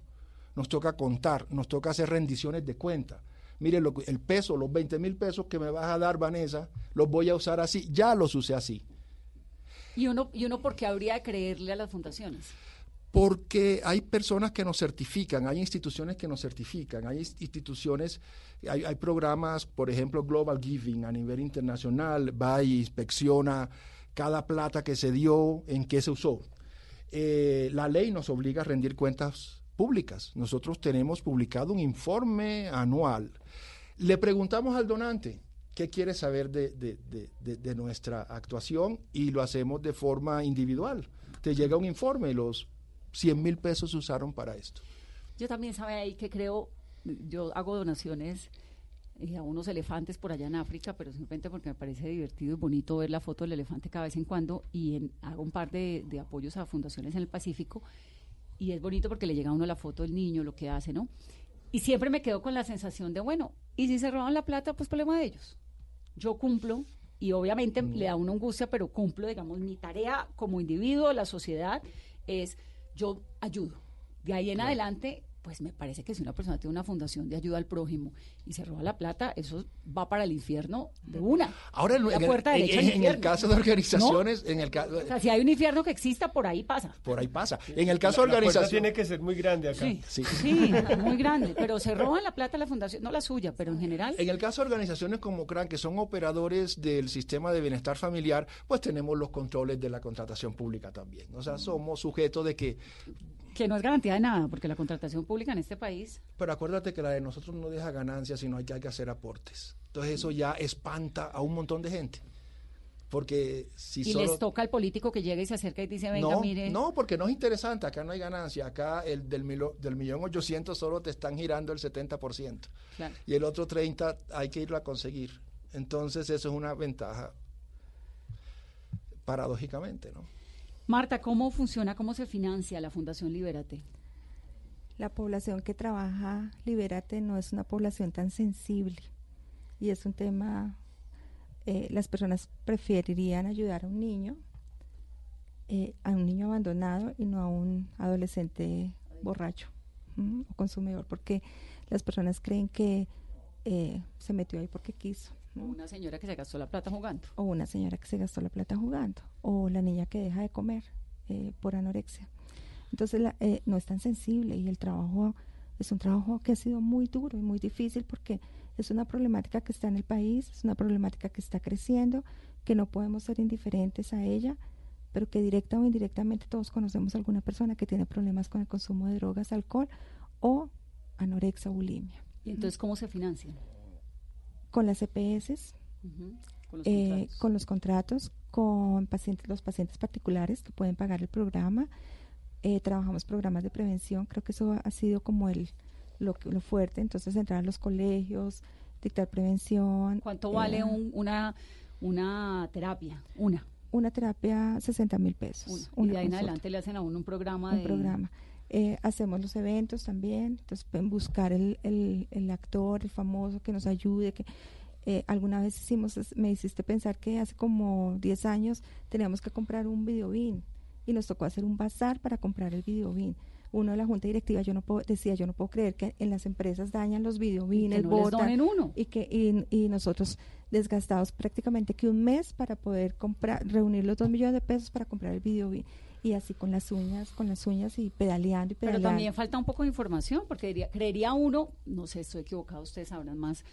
nos toca contar, nos toca hacer rendiciones de cuenta. Mire, lo, el peso, los 20 mil pesos que me vas a dar, Vanessa, los voy a usar así. Ya los usé así. ¿Y uno, y uno por qué habría de creerle a las fundaciones? Porque hay personas que nos certifican, hay instituciones que nos certifican, hay instituciones, hay, programas, por ejemplo, Global Giving a nivel internacional, va y inspecciona cada plata que se dio, en qué se usó. Eh, la ley nos obliga a rendir cuentas públicas. Nosotros tenemos publicado un informe anual. Le preguntamos al donante, qué quiere saber de, de, nuestra actuación y lo hacemos de forma individual. Te llega un informe, los 100 mil pesos se usaron para esto. Yo también sabe ahí que creo, yo hago donaciones eh, a unos elefantes por allá en África, pero simplemente porque me parece divertido y bonito ver la foto del elefante cada vez en cuando y en, hago un par de, de apoyos a fundaciones en el Pacífico y es bonito porque le llega a uno la foto del niño, lo que hace, ¿no? Y siempre me quedo con la sensación de, bueno, y si se roban la plata, pues problema de ellos. Yo cumplo y obviamente le da una angustia, pero cumplo, digamos, mi tarea como individuo, la sociedad, es yo ayudo. De ahí en adelante, pues me parece que si una persona tiene una fundación de ayuda al prójimo y se roba la plata, eso va para el infierno de una. Ahora, en, la el, puerta en- derecha en- el caso de organizaciones, en el caso, O sea, si hay un infierno que exista, por ahí pasa. por ahí pasa. En el caso de La- organizaciones, tiene que ser muy grande acá. Sí, Sí. sí, muy grande, pero se roban la plata a la fundación, no la suya, pero en general. En el caso de organizaciones como CRAN, que son operadores del sistema de bienestar familiar, pues tenemos los controles de la contratación pública también. O sea, somos sujetos de que, Que no es garantía de nada, porque la contratación pública en este país. pero acuérdate que la de nosotros no deja ganancias, sino hay que, hay que hacer aportes. Entonces eso ya espanta a un montón de gente. Porque si y solo... les toca al político que llega y se acerca y dice, venga, no, mire. no, porque no es interesante, acá no hay ganancia, acá el del, milo- del millón ochocientos solo te están girando el 70%. Claro. y el otro 30 hay que irlo a conseguir. Entonces eso es una ventaja, paradójicamente, ¿no? Marta, ¿cómo funciona, cómo se financia la Fundación Libérate? La población que trabaja Libérate no es una población tan sensible y es un tema, eh, las personas preferirían ayudar a un niño, eh, a un niño abandonado y no a un adolescente borracho o consumidor, porque las personas creen que eh, se metió ahí porque quiso. O Una señora que se gastó la plata jugando. o una señora que se gastó la plata jugando, o la niña que deja de comer eh, por anorexia. Entonces la- eh, no es tan sensible y el trabajo es un trabajo que ha sido muy duro y muy difícil porque es una problemática que está en el país, es una problemática que está creciendo, que no podemos ser indiferentes a ella, pero que directa o indirectamente todos conocemos a alguna persona que tiene problemas con el consumo de drogas, alcohol o anorexia o bulimia. ¿Y entonces cómo se financian? Con las EPS, Con los eh, contratos. con los contratos, con pacientes, los pacientes particulares que pueden pagar el programa. Eh, trabajamos programas de prevención, creo que eso ha sido como el lo, fuerte, entonces entrar a los colegios, dictar prevención. ¿Cuánto eh, vale un- una, una terapia? Una. Una terapia, 60 mil pesos. una. Y de ahí en adelante le hacen a uno un programa un de... programa. Eh, hacemos los eventos también, entonces pueden buscar el, el, el actor, el famoso que nos ayude, que eh, alguna vez hicimos, me hiciste pensar que hace como 10 años teníamos que comprar un videobin y nos tocó hacer un bazar para comprar el videobin. Uno de la junta directiva yo no puedo, decía, yo no puedo creer que en las empresas dañan los videobines, no botan, uno. y que y, y nosotros desgastados prácticamente que un mes para poder comprar reunir los dos millones de pesos para comprar el videobin y así con las uñas con las uñas y pedaleando y Pero pedaleando. también falta un poco de información, porque diría, creería uno, no sé, estoy equivocado, ustedes sabrán más,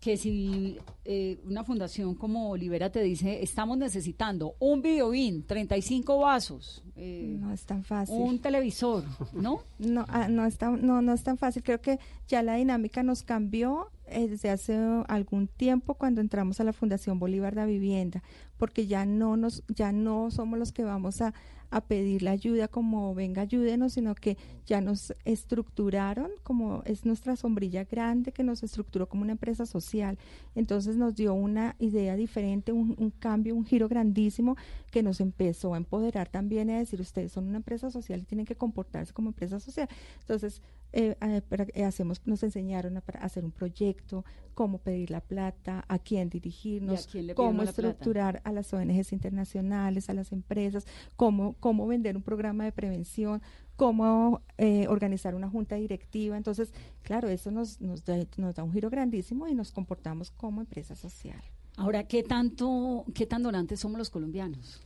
que si eh, una fundación como Libera te dice, estamos necesitando un videobin, 35 vasos, eh, no es tan fácil un televisor, ¿no? (laughs) no ah, no es tan no no es tan fácil. Creo que ya la dinámica nos cambió eh, desde hace algún tiempo cuando entramos a la Fundación Bolívar de Vivienda porque ya no nos ya no somos los que vamos a a pedir la ayuda como venga ayúdenos sino que ya nos estructuraron como es nuestra sombrilla grande que nos estructuró como una empresa social. Entonces nos dio una idea diferente un, un cambio un giro grandísimo que nos empezó a empoderar también a decir ustedes son una empresa social y tienen que comportarse como empresa social entonces eh, eh, eh, hacemos nos enseñaron a, para hacer un proyecto cómo pedir la plata a quién dirigirnos quién cómo estructurar a las ONGs internacionales a las empresas cómo cómo vender un programa de prevención cómo eh, organizar una junta directiva entonces claro eso nos nos da, nos da un giro grandísimo y nos comportamos como empresa social Ahora, ¿qué tanto, qué tan donantes somos los colombianos?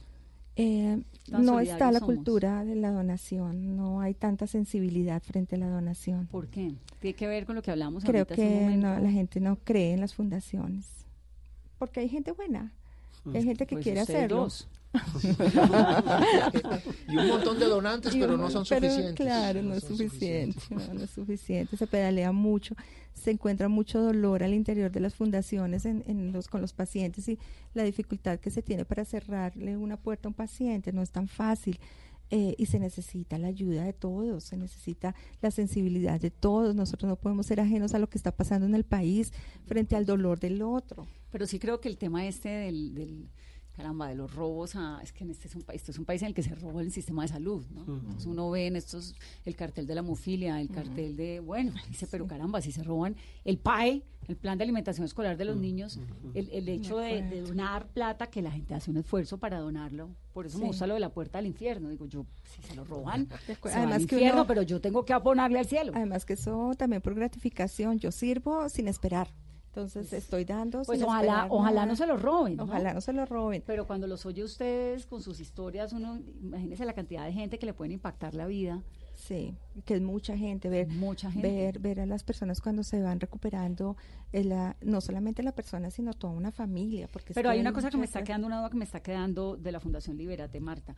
Eh, no está la somos. cultura de la donación, no hay tanta sensibilidad frente a la donación. ¿Por qué? Tiene que ver con lo que hablamos Creo ahorita hace un que no, la gente no cree en las fundaciones, porque hay gente buena, hay gente que Pues quiere ustedes hacerlo. dos. Y un montón de donantes, pero no son pero, suficientes. Claro, no, No es suficiente, no, no es suficiente. Se pedalea mucho, se encuentra mucho dolor al interior de las fundaciones en, en los, con los pacientes y la dificultad que se tiene para cerrarle una puerta a un paciente no es tan fácil. Eh, y se necesita la ayuda de todos, se necesita la sensibilidad de todos. Nosotros no podemos ser ajenos a lo que está pasando en el país frente al dolor del otro. Pero sí creo que el tema este del, del caramba, de los robos a, es que en este es un país, esto es un país en el que se roba el sistema de salud, ¿no? Entonces uno ve en estos, el cartel de la hemofilia, el cartel de, bueno, dice, pero caramba, si se roban el PAE, el plan de alimentación escolar de los niños, el, el hecho de, de donar plata, que la gente hace un esfuerzo para donarlo, por eso me Sí. gusta lo de la puerta del infierno, digo yo, si se lo roban, se va al Además que infierno, uno- pero yo tengo que abonarle al cielo. Además que eso también por gratificación, yo sirvo sin esperar. Entonces estoy dando Pues sin ojalá, esperar ojalá no se lo roben. ¿no? Ojalá no se lo roben. Pero cuando los oye ustedes con sus historias, uno, imagínese la cantidad de gente que le pueden impactar la vida. Sí, que es mucha gente, ver, Mucha gente. ver, ver a las personas cuando se van recuperando, eh, la- no solamente la persona, sino toda una familia. Porque Pero hay una cosa que me está quedando, una duda que me está quedando de la Fundación Liberate, Marta.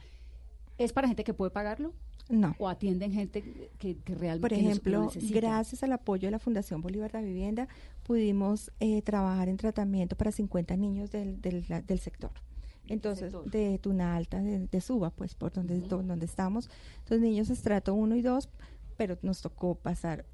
¿Es para gente que puede pagarlo? No. ¿O atienden gente que, que realmente Por ejemplo, gracias al apoyo de la Fundación Bolívar de Vivienda, pudimos eh, trabajar en tratamiento para 50 niños del, del, la- del sector. Entonces, de Tuna Alta, de, de Suba, pues, por donde, do- donde estamos. Entonces, niños estrato 1 y 2, pero nos tocó pasar,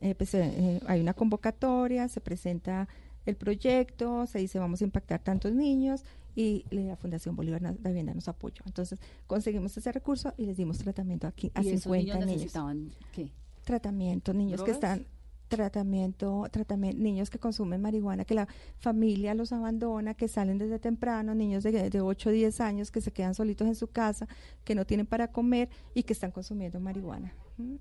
eh, pues, eh, eh, hay una convocatoria, se presenta el proyecto, se dice vamos a impactar tantos niños y la Fundación Bolívar de Vivienda nos apoyó. Entonces, conseguimos ese recurso y les dimos tratamiento aquí a ¿Y esos 50 niños niños necesitaban qué? tratamiento, niños que están tratamiento, tratamiento, niños que consumen marihuana, que la familia los abandona, que salen desde temprano, niños de, de 8 o 10 años que se quedan solitos en su casa, que no tienen para comer y que están consumiendo marihuana.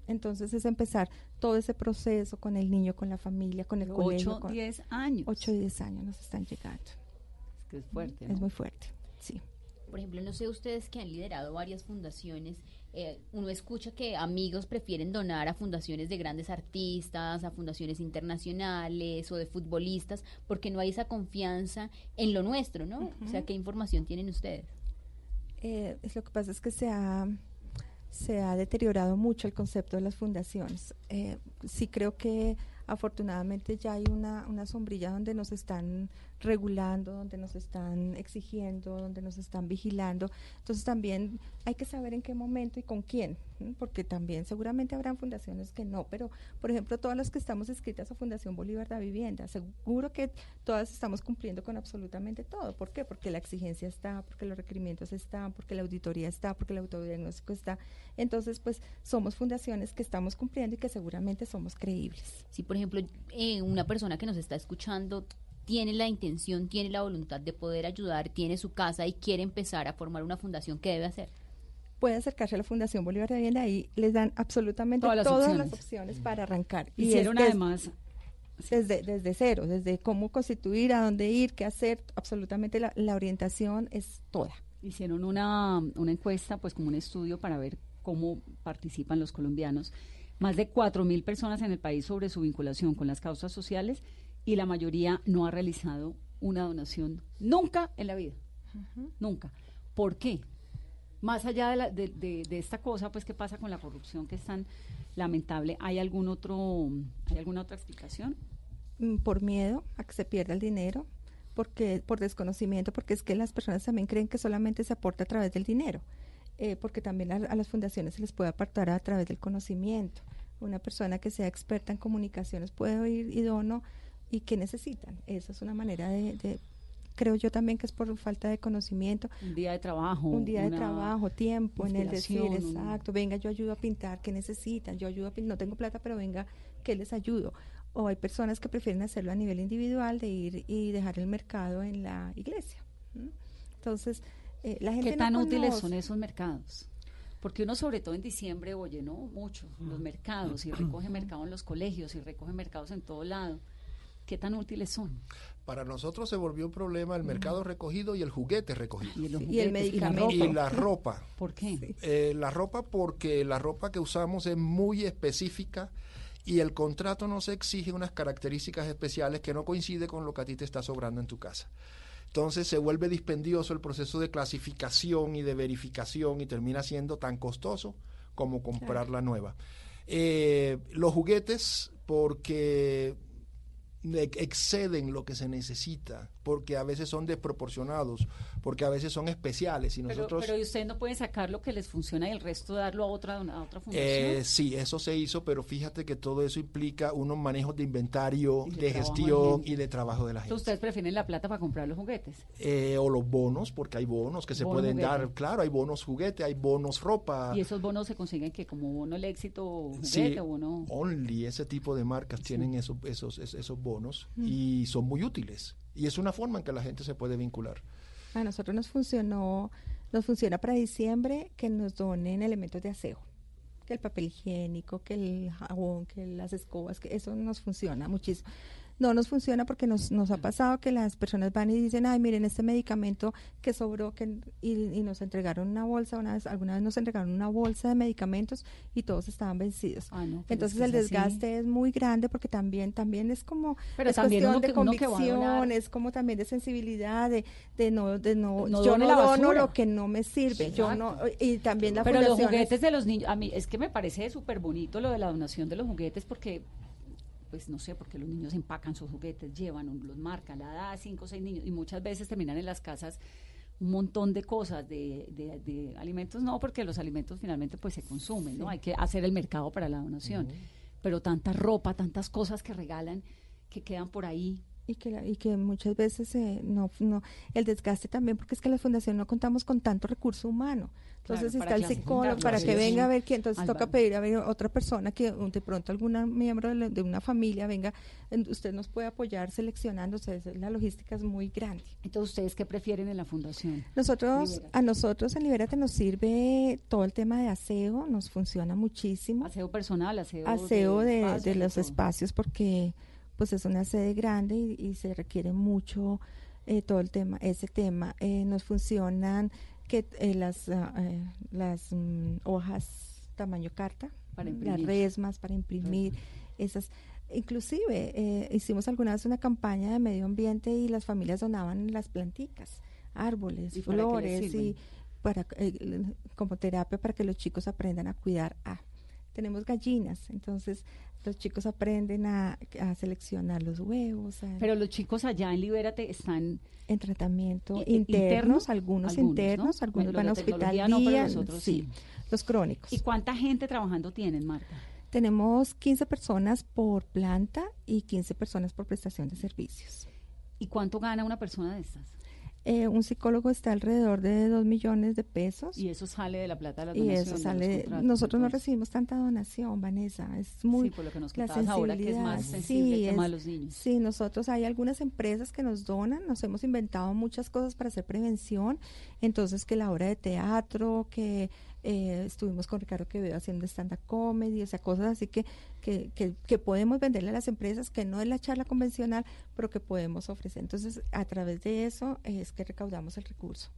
Entonces es empezar todo ese proceso con el niño, con la familia, con el De colegio. ocho, con- 10 años. 8 o 10 años nos están llegando. Es que es fuerte, Es muy fuerte, sí. Por ejemplo, no sé ustedes que han liderado varias fundaciones, eh, uno escucha que amigos prefieren donar a fundaciones de grandes artistas, a fundaciones internacionales o de futbolistas, porque no hay esa confianza en lo nuestro, ¿no? O sea, ¿qué información tienen ustedes? Eh, lo que pasa es que se ha, se ha deteriorado mucho el concepto de las fundaciones. Eh, sí creo que afortunadamente ya hay una, una sombrilla donde nos están regulando, donde nos están exigiendo, donde nos están vigilando. Entonces también hay que saber en qué momento y con quién, porque también seguramente habrán fundaciones que no, pero por ejemplo todas las que estamos inscritas a Fundación Bolívar de Vivienda, seguro que todas estamos cumpliendo con absolutamente todo. ¿Por qué? Porque la exigencia está, porque los requerimientos están, porque la auditoría está, porque el autodiagnóstico está. Entonces, pues somos fundaciones que estamos cumpliendo y que seguramente somos creíbles. Si, por ejemplo, eh, una persona que nos está escuchando tiene la intención, tiene la voluntad de poder ayudar, tiene su casa y quiere empezar a formar una fundación, ¿qué debe hacer? Puede acercarse a la Fundación Bolívar de Vivienda y les dan absolutamente Todas todas, las las, opciones. para arrancar. Hicieron además desde, desde cero, desde cómo constituir, a dónde ir, qué hacer, absolutamente la, la orientación es toda. Hicieron una, una encuesta, pues como un estudio para ver cómo participan los colombianos. Más de 4.000 personas en el país sobre su vinculación con las causas sociales y la mayoría no ha realizado una donación nunca en la vida. Nunca. ¿Por qué? Más allá de, la- de- de- de esta cosa, pues, ¿qué pasa con la corrupción que es tan lamentable? ¿Hay algún otro, ¿hay alguna otra explicación? Mm, por miedo a que se pierda el dinero, porque por desconocimiento, porque es que las personas también creen que solamente se aporta a través del dinero, eh, porque también a, a las fundaciones se les puede aportar a través del conocimiento. Una persona que sea experta en comunicaciones puede ir y dono y qué necesitan. Esa es una manera de, de- creo yo también que es por falta de conocimiento. Un día de trabajo. Un día de trabajo, tiempo, en el decir, exacto, venga, yo ayudo a pintar, ¿qué necesitan? Yo ayudo a pintar, no tengo plata, pero venga, ¿qué les ayudo? O hay personas que prefieren hacerlo a nivel individual, de ir y dejar el mercado en la iglesia. Entonces, eh, la gente ¿Qué no tan útiles son esos mercados? Porque uno sobre todo en diciembre oye, ¿no? Mucho, los mercados, y recoge mercado en los colegios, y recoge mercados en todo lado. ¿Qué tan útiles son? Para nosotros se volvió un problema el mercado recogido y el juguete recogido. Y, el juguetes, y la medicamento. Y la ropa. ¿Por qué? Eh, la ropa porque la ropa que usamos es muy específica y el contrato nos exige unas características especiales que no coincide con lo que a ti te está sobrando en tu casa. Entonces se vuelve dispendioso el proceso de clasificación y de verificación y termina siendo tan costoso como comprar la nueva. Eh, los juguetes porque exceden lo que se necesita, porque a veces son desproporcionados, porque a veces son especiales y Pero, nosotros... pero ustedes no pueden sacar lo que les funciona y el resto darlo a otra, a otra fundación. Eh, sí, eso se hizo, pero fíjate que todo eso implica unos manejos de inventario, de de, trabajo de gestión y de trabajo de la gente. Entonces, ustedes prefieren la plata para comprar los juguetes. Eh, o los bonos, porque hay bonos que se Bono pueden juguete. dar, claro, hay bonos juguete, hay bonos ropa. Y esos bonos se consiguen que como bono el éxito juguete Sí, o bono. Only ese tipo de marcas tienen esos, esos, es- esos bonos Mm. y son muy útiles. Y es una forma en que la gente se puede vincular. A nosotros nos funcionó, nos funciona para diciembre que nos donen elementos de aseo, que el papel higiénico, que el jabón, que las escobas, que eso nos funciona muchísimo. No nos funciona porque nos, nos ha pasado que las personas van y dicen, ay, miren, este medicamento que sobró, que, y, y nos entregaron una bolsa, una vez, alguna vez nos entregaron una bolsa de medicamentos y todos estaban vencidos. pero Entonces el así. desgaste es muy grande porque también, también es como, Pero es también cuestión de que- a convicción, es como también de sensibilidad, de, de no, de no, No yo no la dono lo que no me sirve, yo no, y también la Pero los es- juguetes de los niños, a mí es que me parece súper bonito lo de la donación de los juguetes porque, pues no sé, porque los niños empacan sus juguetes, llevan, un- los marcan, la edad cinco o seis niños y muchas veces terminan en las casas un montón de cosas, de, de- de alimentos no, porque los alimentos finalmente pues se consumen, ¿no? Sí. Hay que hacer el mercado para la donación, pero tanta ropa, tantas cosas que regalan que quedan por ahí. y que, la- y que muchas veces eh, no, no, el desgaste también, porque es que la fundación no contamos con tanto recurso humano. Entonces Claro, está el psicólogo para que venga a ver que entonces toca pedir a ver otra persona que de pronto algún miembro de, la- de una familia venga, en- usted nos puede apoyar es- la logística es muy grande. Entonces, ¿ustedes qué prefieren en la fundación? Nosotros, a nosotros en Libérate nos sirve todo el tema de aseo, nos funciona muchísimo. Aseo personal, aseo, aseo de, espacios, de los espacios porque pues es una sede grande y, y se requiere mucho eh, todo el tema ese tema Eh, nos funcionan que eh, las ah, eh, las mm, hojas tamaño carta Para las resmas para imprimir esas. Inclusive eh, hicimos alguna vez una campaña de medio ambiente y las familias donaban las planticas árboles ¿Y flores y para eh, como terapia para que los chicos aprendan a cuidar. A tenemos gallinas, entonces los chicos aprenden a, a seleccionar los huevos. a- Pero los chicos allá en Libérate están en tratamiento internos, internos, algunos, algunos, internos, ¿no? algunos Bueno, van a hospital no, día, sí, sí. los crónicos. ¿Y cuánta gente trabajando tienen, Marta? Tenemos 15 personas por planta y 15 personas por prestación de servicios. ¿Y cuánto gana una persona de estas? Eh, un psicólogo está alrededor de 2 millones de pesos. Y eso sale de la plata de la Y donación. eso sale, nosotros no recibimos tanta donación, Vanessa, es muy Sí, por lo que nos la contabas ahora, que es más sensibilidad. sensible el Sí, de es- los niños. Sí, nosotros hay algunas empresas que nos donan, nos hemos inventado muchas cosas para hacer prevención, entonces que la obra de teatro, que eh, estuvimos con Ricardo Quevedo haciendo stand-up comedy, o sea, cosas así que, que, que, que podemos venderle a las empresas, que no es la charla convencional, pero que podemos ofrecer. Entonces, a través de eso es que recaudamos el recurso.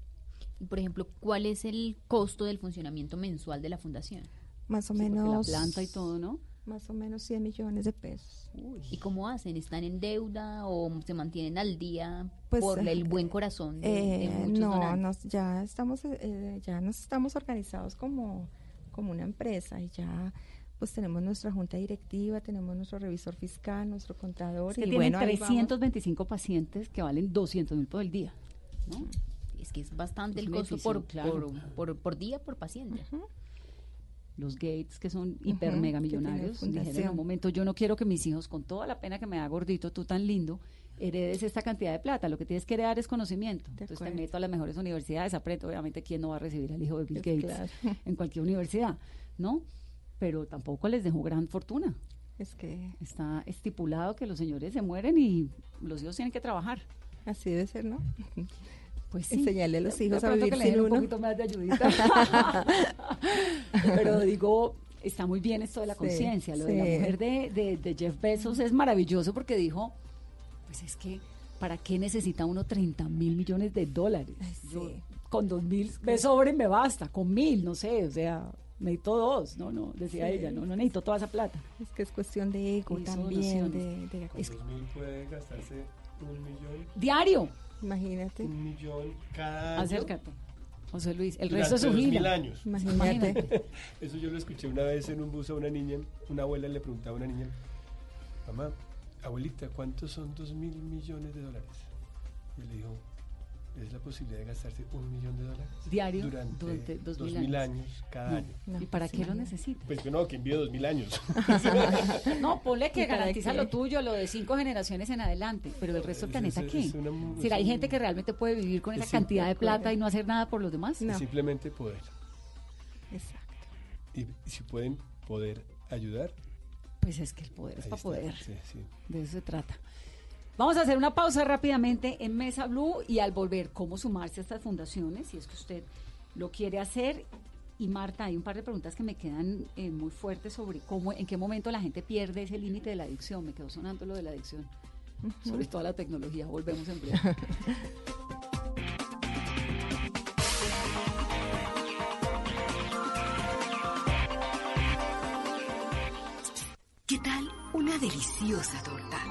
Y, por ejemplo, ¿cuál es el costo del funcionamiento mensual de la fundación? Más o Sí, menos... la planta y todo, ¿no? Más o menos 100 millones de pesos. ¿Y cómo hacen? ¿Están en deuda o se mantienen al día Pues, por el eh, buen corazón de, de Eh, muchos no, nos, ya estamos, eh, ya nos estamos organizados como, como una empresa y ya pues tenemos nuestra junta directiva, tenemos nuestro revisor fiscal, nuestro contador Es que y tienen bueno, ahí vamos. 325 pacientes que valen 200 mil por el día. ¿no? Es que es bastante Es el costo edificio, por, claro. por, por, por día, por paciente. Los Gates, que son hiper mega que tienen millonarios, dijeron en un momento, yo no quiero que mis hijos, con toda la pena que me da gordito, tú tan lindo, heredes esta cantidad de plata. Lo que tienes que heredar es conocimiento. Entonces te acuerdo. meto a las mejores universidades, aprendo, obviamente, ¿quién no va a recibir al hijo de Bill Gates claro. (laughs) en cualquier universidad? ¿No? Pero tampoco les dejó gran fortuna. Es que Está estipulado que los señores se mueren y los hijos tienen que trabajar. así debe ser, ¿no? (laughs) Pues sí. Enseñarle a los hijos a vivir que le sin den un uno. poquito más de ayudita. (laughs) Pero digo, está muy bien esto de la Sí, conciencia. Lo de la mujer de, de- de Jeff Bezos es maravilloso porque dijo, pues es que, ¿para qué necesita uno 30 mil millones de dólares? Yo con dos mil me sobre y me basta, con mil, no sé, o sea, necesito dos, no, no, decía Sí. ella, no, no necesito toda esa plata. Es que es cuestión de ego Hizo también, de, de- Con 2000 puede gastarse un millón. Diario. Imagínate. Un millón cada año. Acércate. José Luis, el resto es su 2000 gira. años. Imagínate. Eso yo lo escuché una vez en un bus a una niña. Una abuela le preguntaba a una niña, mamá, abuelita, ¿cuántos son dos mil millones de dólares? Y le dijo, es la posibilidad de gastarse un millón de dólares diario durante, dos, mil, años. años, cada No, año. ¿Y para qué lo necesita? Pues que no, que envíe dos mil años. (laughs) no, ponle que ¿Y para garantiza lo tuyo, lo de cinco generaciones en adelante, pero el resto del planeta es- qué? es una mu- Si es hay un- gente que realmente puede vivir con es esa cantidad de plata y no hacer nada por los demás. Es simplemente poder. Exacto. Y, si pueden poder ayudar. Pues es que el poder es para está. poder. Sí, sí. De eso se trata. Vamos a hacer una pausa rápidamente en Mesa Blue y al volver, cómo sumarse a estas fundaciones, si es que usted lo quiere hacer. Y Marta, hay un par de preguntas que me quedan eh, muy fuertes sobre cómo, en qué momento la gente pierde ese límite de la adicción. Me quedó sonando lo de la adicción, sobre toda la tecnología. Volvemos en breve. ¿Qué tal una deliciosa torta?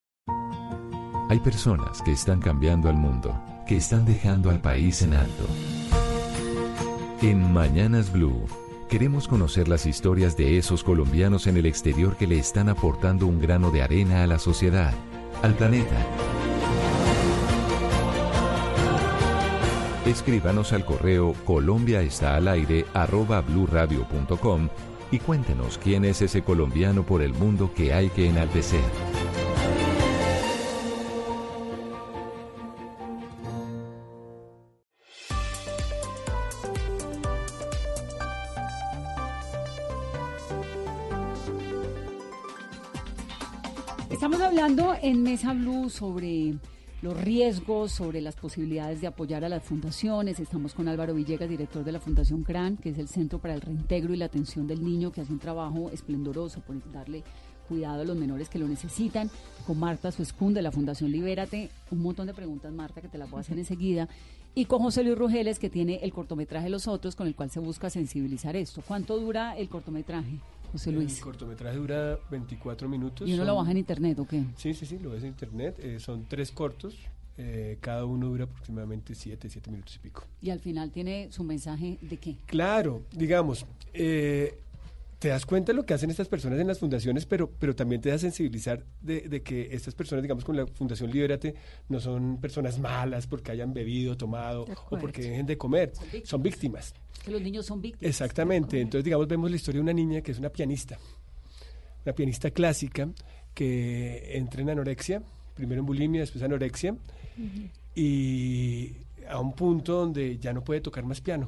Hay personas que están cambiando al mundo, que están dejando al país en alto. En Mañanas Blue, queremos conocer las historias de esos colombianos en el exterior que le están aportando un grano de arena a la sociedad, al planeta. Escríbanos al correo colombiaestalaire arroba bluradio.com y cuéntenos quién es ese colombiano por el mundo que hay que enaltecer. En Mesa Blue sobre los riesgos, sobre las posibilidades de apoyar a las fundaciones. Estamos con Álvaro Villegas, director de la Fundación CRAN, que es el Centro para el Reintegro y la Atención del Niño, que hace un trabajo esplendoroso por darle cuidado a los menores que lo necesitan. Con Marta Suescún de la Fundación Libérate. Un montón de preguntas, Marta, que te las voy a hacer enseguida. Y con José Luis Rugeles, que tiene el cortometraje Los Otros, con el cual se busca sensibilizar esto. ¿Cuánto dura el cortometraje, José Luis? El cortometraje dura 24 minutos. ¿Y uno lo baja en internet o qué? Sí, sí, sí, lo ves en internet. eh, son tres cortos. eh, cada uno dura aproximadamente 7, 7 minutos y pico. Y al final tiene su mensaje de qué. Claro, digamos, eh, te das cuenta de lo que hacen estas personas en las fundaciones, pero, pero también te da sensibilizar de, de que estas personas, digamos, con la Fundación Libérate, no son personas malas porque hayan bebido, tomado o porque dejen de comer. Son víctimas. Son víctimas. Que los niños son víctimas. Exactamente. Entonces, digamos, vemos la historia de una niña que es una pianista, una pianista clásica que entra en anorexia, primero en bulimia, después anorexia, y a un punto donde ya no puede tocar más piano.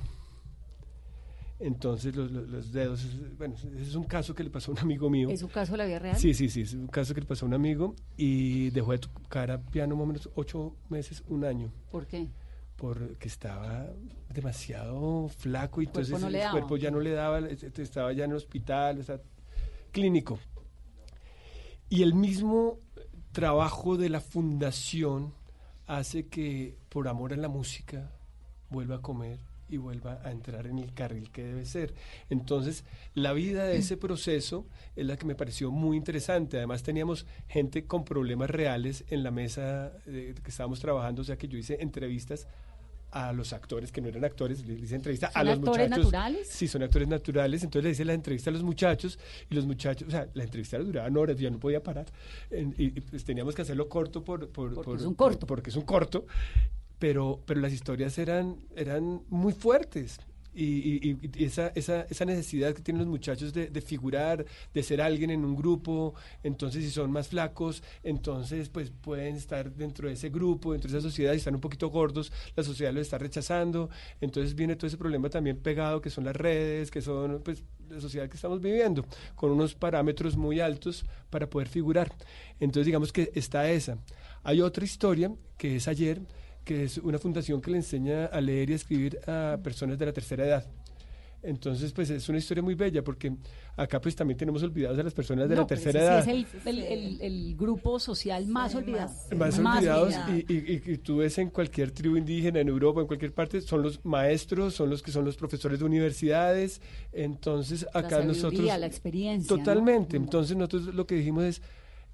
Entonces los, los- los dedos, bueno, ese es un caso que le pasó a un amigo mío. ¿Es un caso de la vida real? Sí, sí, sí, es un caso que le pasó a un amigo y dejó de tocar a piano más o menos ocho meses, un año. ¿Por qué? Porque estaba demasiado flaco y El entonces no el cuerpo ya no le daba, es- estaba ya en el hospital, o sea, clínico. Y el mismo trabajo de la fundación hace que por amor a la música vuelva a comer y vuelva a entrar en el carril que debe ser. Entonces, la vida de ese proceso es la que me pareció muy interesante. Además, teníamos gente con problemas reales en la mesa eh, que estábamos trabajando, o sea que yo hice entrevistas a los actores que no eran actores, les hice entrevista a ¿Son los actores muchachos. naturales? Sí, son actores naturales. Entonces le hice la entrevista a los muchachos y los muchachos, o sea, la entrevista duraba horas, yo no podía parar. En- y, y, pues teníamos que hacerlo corto por, por- Porque por- es un por- porque es un corto. Pero, pero las historias eran, eran muy fuertes. y, esa, esa, esa, necesidad que tienen los muchachos de, figurar, de ser alguien en un grupo, entonces si son más flacos, entonces pues pueden estar dentro de ese grupo, dentro de esa sociedad, y están un poquito gordos, la sociedad los está rechazando, entonces viene todo ese problema también pegado que son las redes, que son pues la sociedad que estamos viviendo, con unos parámetros muy altos para poder figurar. Entonces digamos que está esa. Hay otra historia que es ayer, que es una fundación que le enseña a leer y a escribir a personas de la tercera edad. Entonces, pues es una historia muy bella porque acá pues también tenemos olvidados a las personas de la tercera edad. es el, grupo social más olvidado. Más, olvidados y, tú ves en cualquier tribu indígena, en Europa, en cualquier parte, son los maestros, son los que son los profesores de universidades. Entonces, acá la nosotros... La experiencia. Totalmente. Entonces, nosotros lo que dijimos es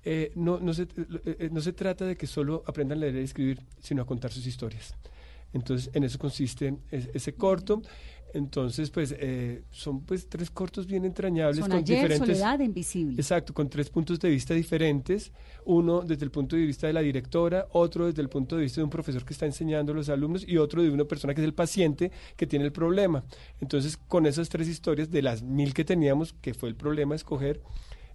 eh, no, no, se, eh, eh, no se trata de que solo aprendan a leer y escribir, sino a contar sus historias. Entonces, en eso consiste ese corto. Entonces, pues, son pues tres cortos bien entrañables con diferentes. Soledad invisible. Exacto, con tres puntos de vista diferentes. Uno desde el punto de vista de la directora, otro desde el punto de vista de un profesor que está enseñando a los alumnos y otro de una persona que es el paciente que tiene el problema. Entonces, con esas tres historias de las mil que teníamos, que fue el problema escoger,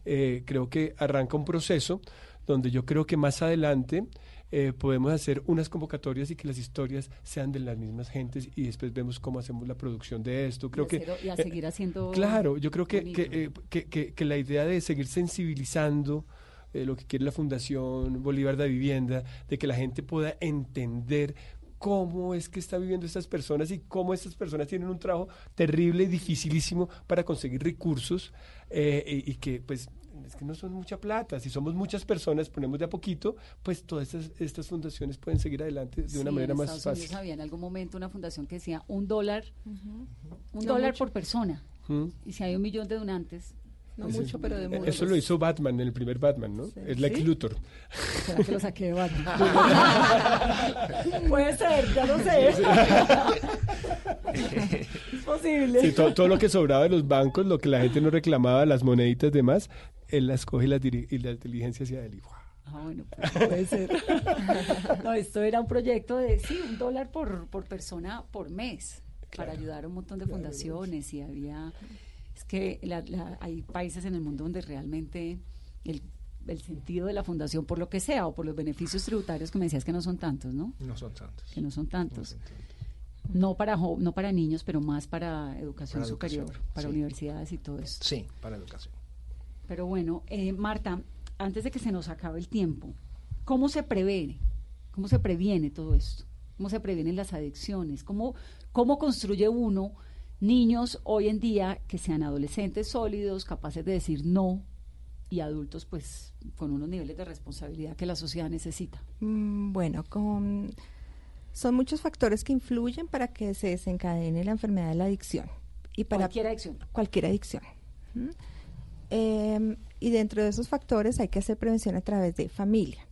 eh, creo que arranca un proceso donde yo creo que más adelante eh, podemos hacer unas convocatorias y que las historias sean de las mismas gentes y después vemos cómo hacemos la producción de esto. Creo y, que, y a seguir haciendo. Claro, yo creo que, que, que, que, la idea de seguir sensibilizando lo que quiere la Fundación Bolívar de Vivienda, de que la gente pueda entender cómo es que está viviendo estas personas y cómo estas personas tienen un trabajo terrible y dificilísimo para conseguir recursos eh, y, que pues es que no son mucha plata, si somos muchas personas, ponemos de a poquito, pues todas estas, estas fundaciones pueden seguir adelante de una manera más fácil. Unidos había en algún momento una fundación que decía un dólar, un dólar por persona. Y si hay un millón de donantes, no mucho, pero de mucho. Eso lo hizo Batman, en el primer Batman, ¿no? Es Lex Luthor. ¿Será que lo saqué de Batman? (laughs) Puede ser, ya lo sé. (laughs) es posible. Sí, todo, lo que sobraba de los bancos, lo que la gente no reclamaba, las moneditas y demás, él las coge y las, y las diligencia hacia él. Ah, bueno, pues puede ser. (laughs) no, esto era un proyecto de, sí, un dólar por, por persona por mes, para ayudar a un montón de fundaciones y había es que hay países en el mundo donde realmente el, sentido de la fundación, por lo que sea, o por los beneficios tributarios que me decías que no son tantos, ¿no? No son tantos. Que no son tantos. No, para, no para niños, pero más para educación superior, para universidades y todo eso. Sí, para educación. Pero bueno, eh, Marta, antes de que se nos acabe el tiempo, ¿cómo se previene? ¿Cómo se previene todo esto? ¿Cómo se previenen las adicciones? ¿Cómo, cómo construye uno niños hoy en día que sean adolescentes sólidos, capaces de decir no y adultos pues con unos niveles de responsabilidad que la sociedad necesita? Mm, bueno, con, son muchos factores que influyen para que se desencadene la enfermedad de la adicción. Y para cualquier adicción. Cualquier adicción. Em, y dentro de esos factores hay que hacer prevención a través de familia.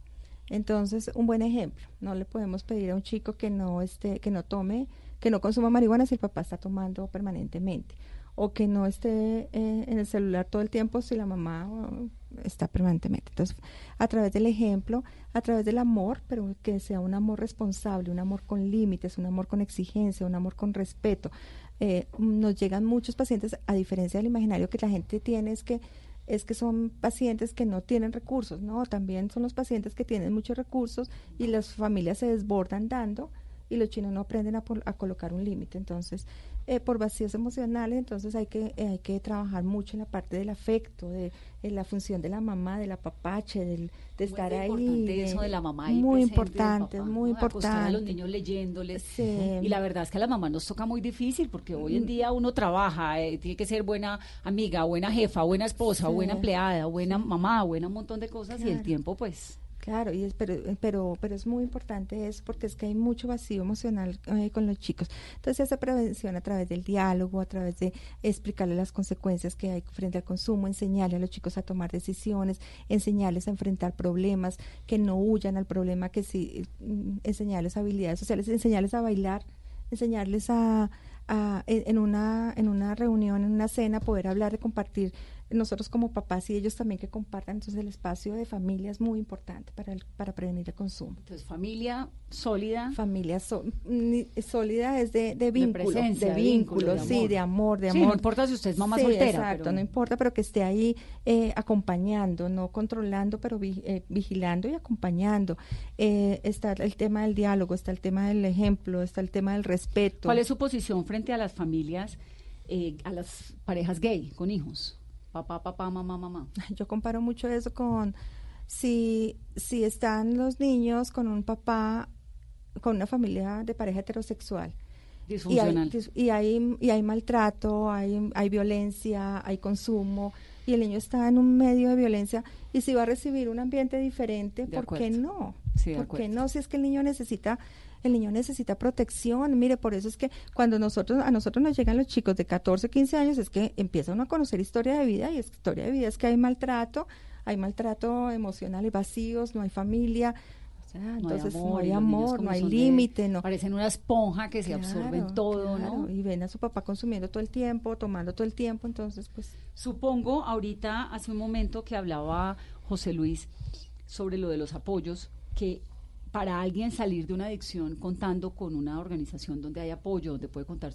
Entonces, un buen ejemplo, no le podemos pedir a un chico que no esté, que no tome que no consuma marihuana si el papá está tomando permanentemente o que no esté eh, en el celular todo el tiempo si la mamá uh, está permanentemente. Entonces, a través del ejemplo, a través del amor, pero que sea un amor responsable, un amor con límites, un amor con exigencia, un amor con respeto. Eh, nos llegan muchos pacientes, a diferencia del imaginario que la gente tiene, es que es que son pacientes que no tienen recursos, no, también son los pacientes que tienen muchos recursos y las familias se desbordan dando y los chinos no aprenden a, a colocar un límite. Entonces, eh, por vacíos emocionales, entonces hay que, eh, hay que trabajar mucho en la parte del afecto, de, la función de la mamá, de la papache, del, de estar ahí. Importante eso de la mamá. muy importante, muy importante. A los niños leyéndoles. Y la verdad es que a la mamá nos toca muy difícil porque hoy en mm. día uno trabaja, eh, tiene que ser buena amiga, buena jefa, buena esposa, buena empleada, buena mamá, buena un montón de cosas y el tiempo pues Claro, y es, pero, pero, pero es muy importante eso porque es que hay mucho vacío emocional eh, con los chicos. Entonces, esa prevención a través del diálogo, a través de explicarles las consecuencias que hay frente al consumo, enseñarle a los chicos a tomar decisiones, enseñarles a enfrentar problemas, que no huyan al problema, que sí, mm, enseñarles habilidades sociales, enseñarles a bailar, enseñarles a, a en, una, en una reunión, en una cena, poder hablar, de compartir nosotros como papás y ellos también que compartan. Entonces el espacio de familia es muy importante para, el, para prevenir el consumo. Entonces familia sólida. Familia sólida es de, de vínculo, de, vínculo, sí, de amor, de amor. no importa si usted es mamá soltera. Exacto, no importa, pero que esté ahí eh, acompañando, no controlando, pero eh, vigilando y acompañando. Eh, está el tema del diálogo, está el tema del ejemplo, está el tema del respeto. ¿Cuál es su posición frente a las familias, a las parejas gay con hijos? Papá, papá, mamá, mamá. (laughs) Yo comparo mucho eso con si, si están los niños con un papá, con una familia de pareja heterosexual. Y hay, y hay, y hay maltrato, hay, hay violencia, hay consumo, y el niño está en un medio de violencia, y si va a recibir un ambiente diferente, ¿por qué no? ¿Por qué no? Si es que el niño necesita el niño necesita protección. Mire, por eso es que cuando nosotros a nosotros nos llegan los chicos de 14, 15 años es que empieza uno a conocer historia de vida y historia de vida es que hay maltrato, hay maltrato emocional y vacíos, no hay familia, entonces no hay amor, no hay, límite, no. Parecen una esponja que se absorbe en todo, ¿no? Y ven a su papá consumiendo todo el tiempo, tomando todo el tiempo, entonces pues. Supongo ahorita hace un momento que hablaba José Luis sobre lo de los apoyos, que para alguien salir de una adicción contando con una organización donde hay apoyo, donde puede contar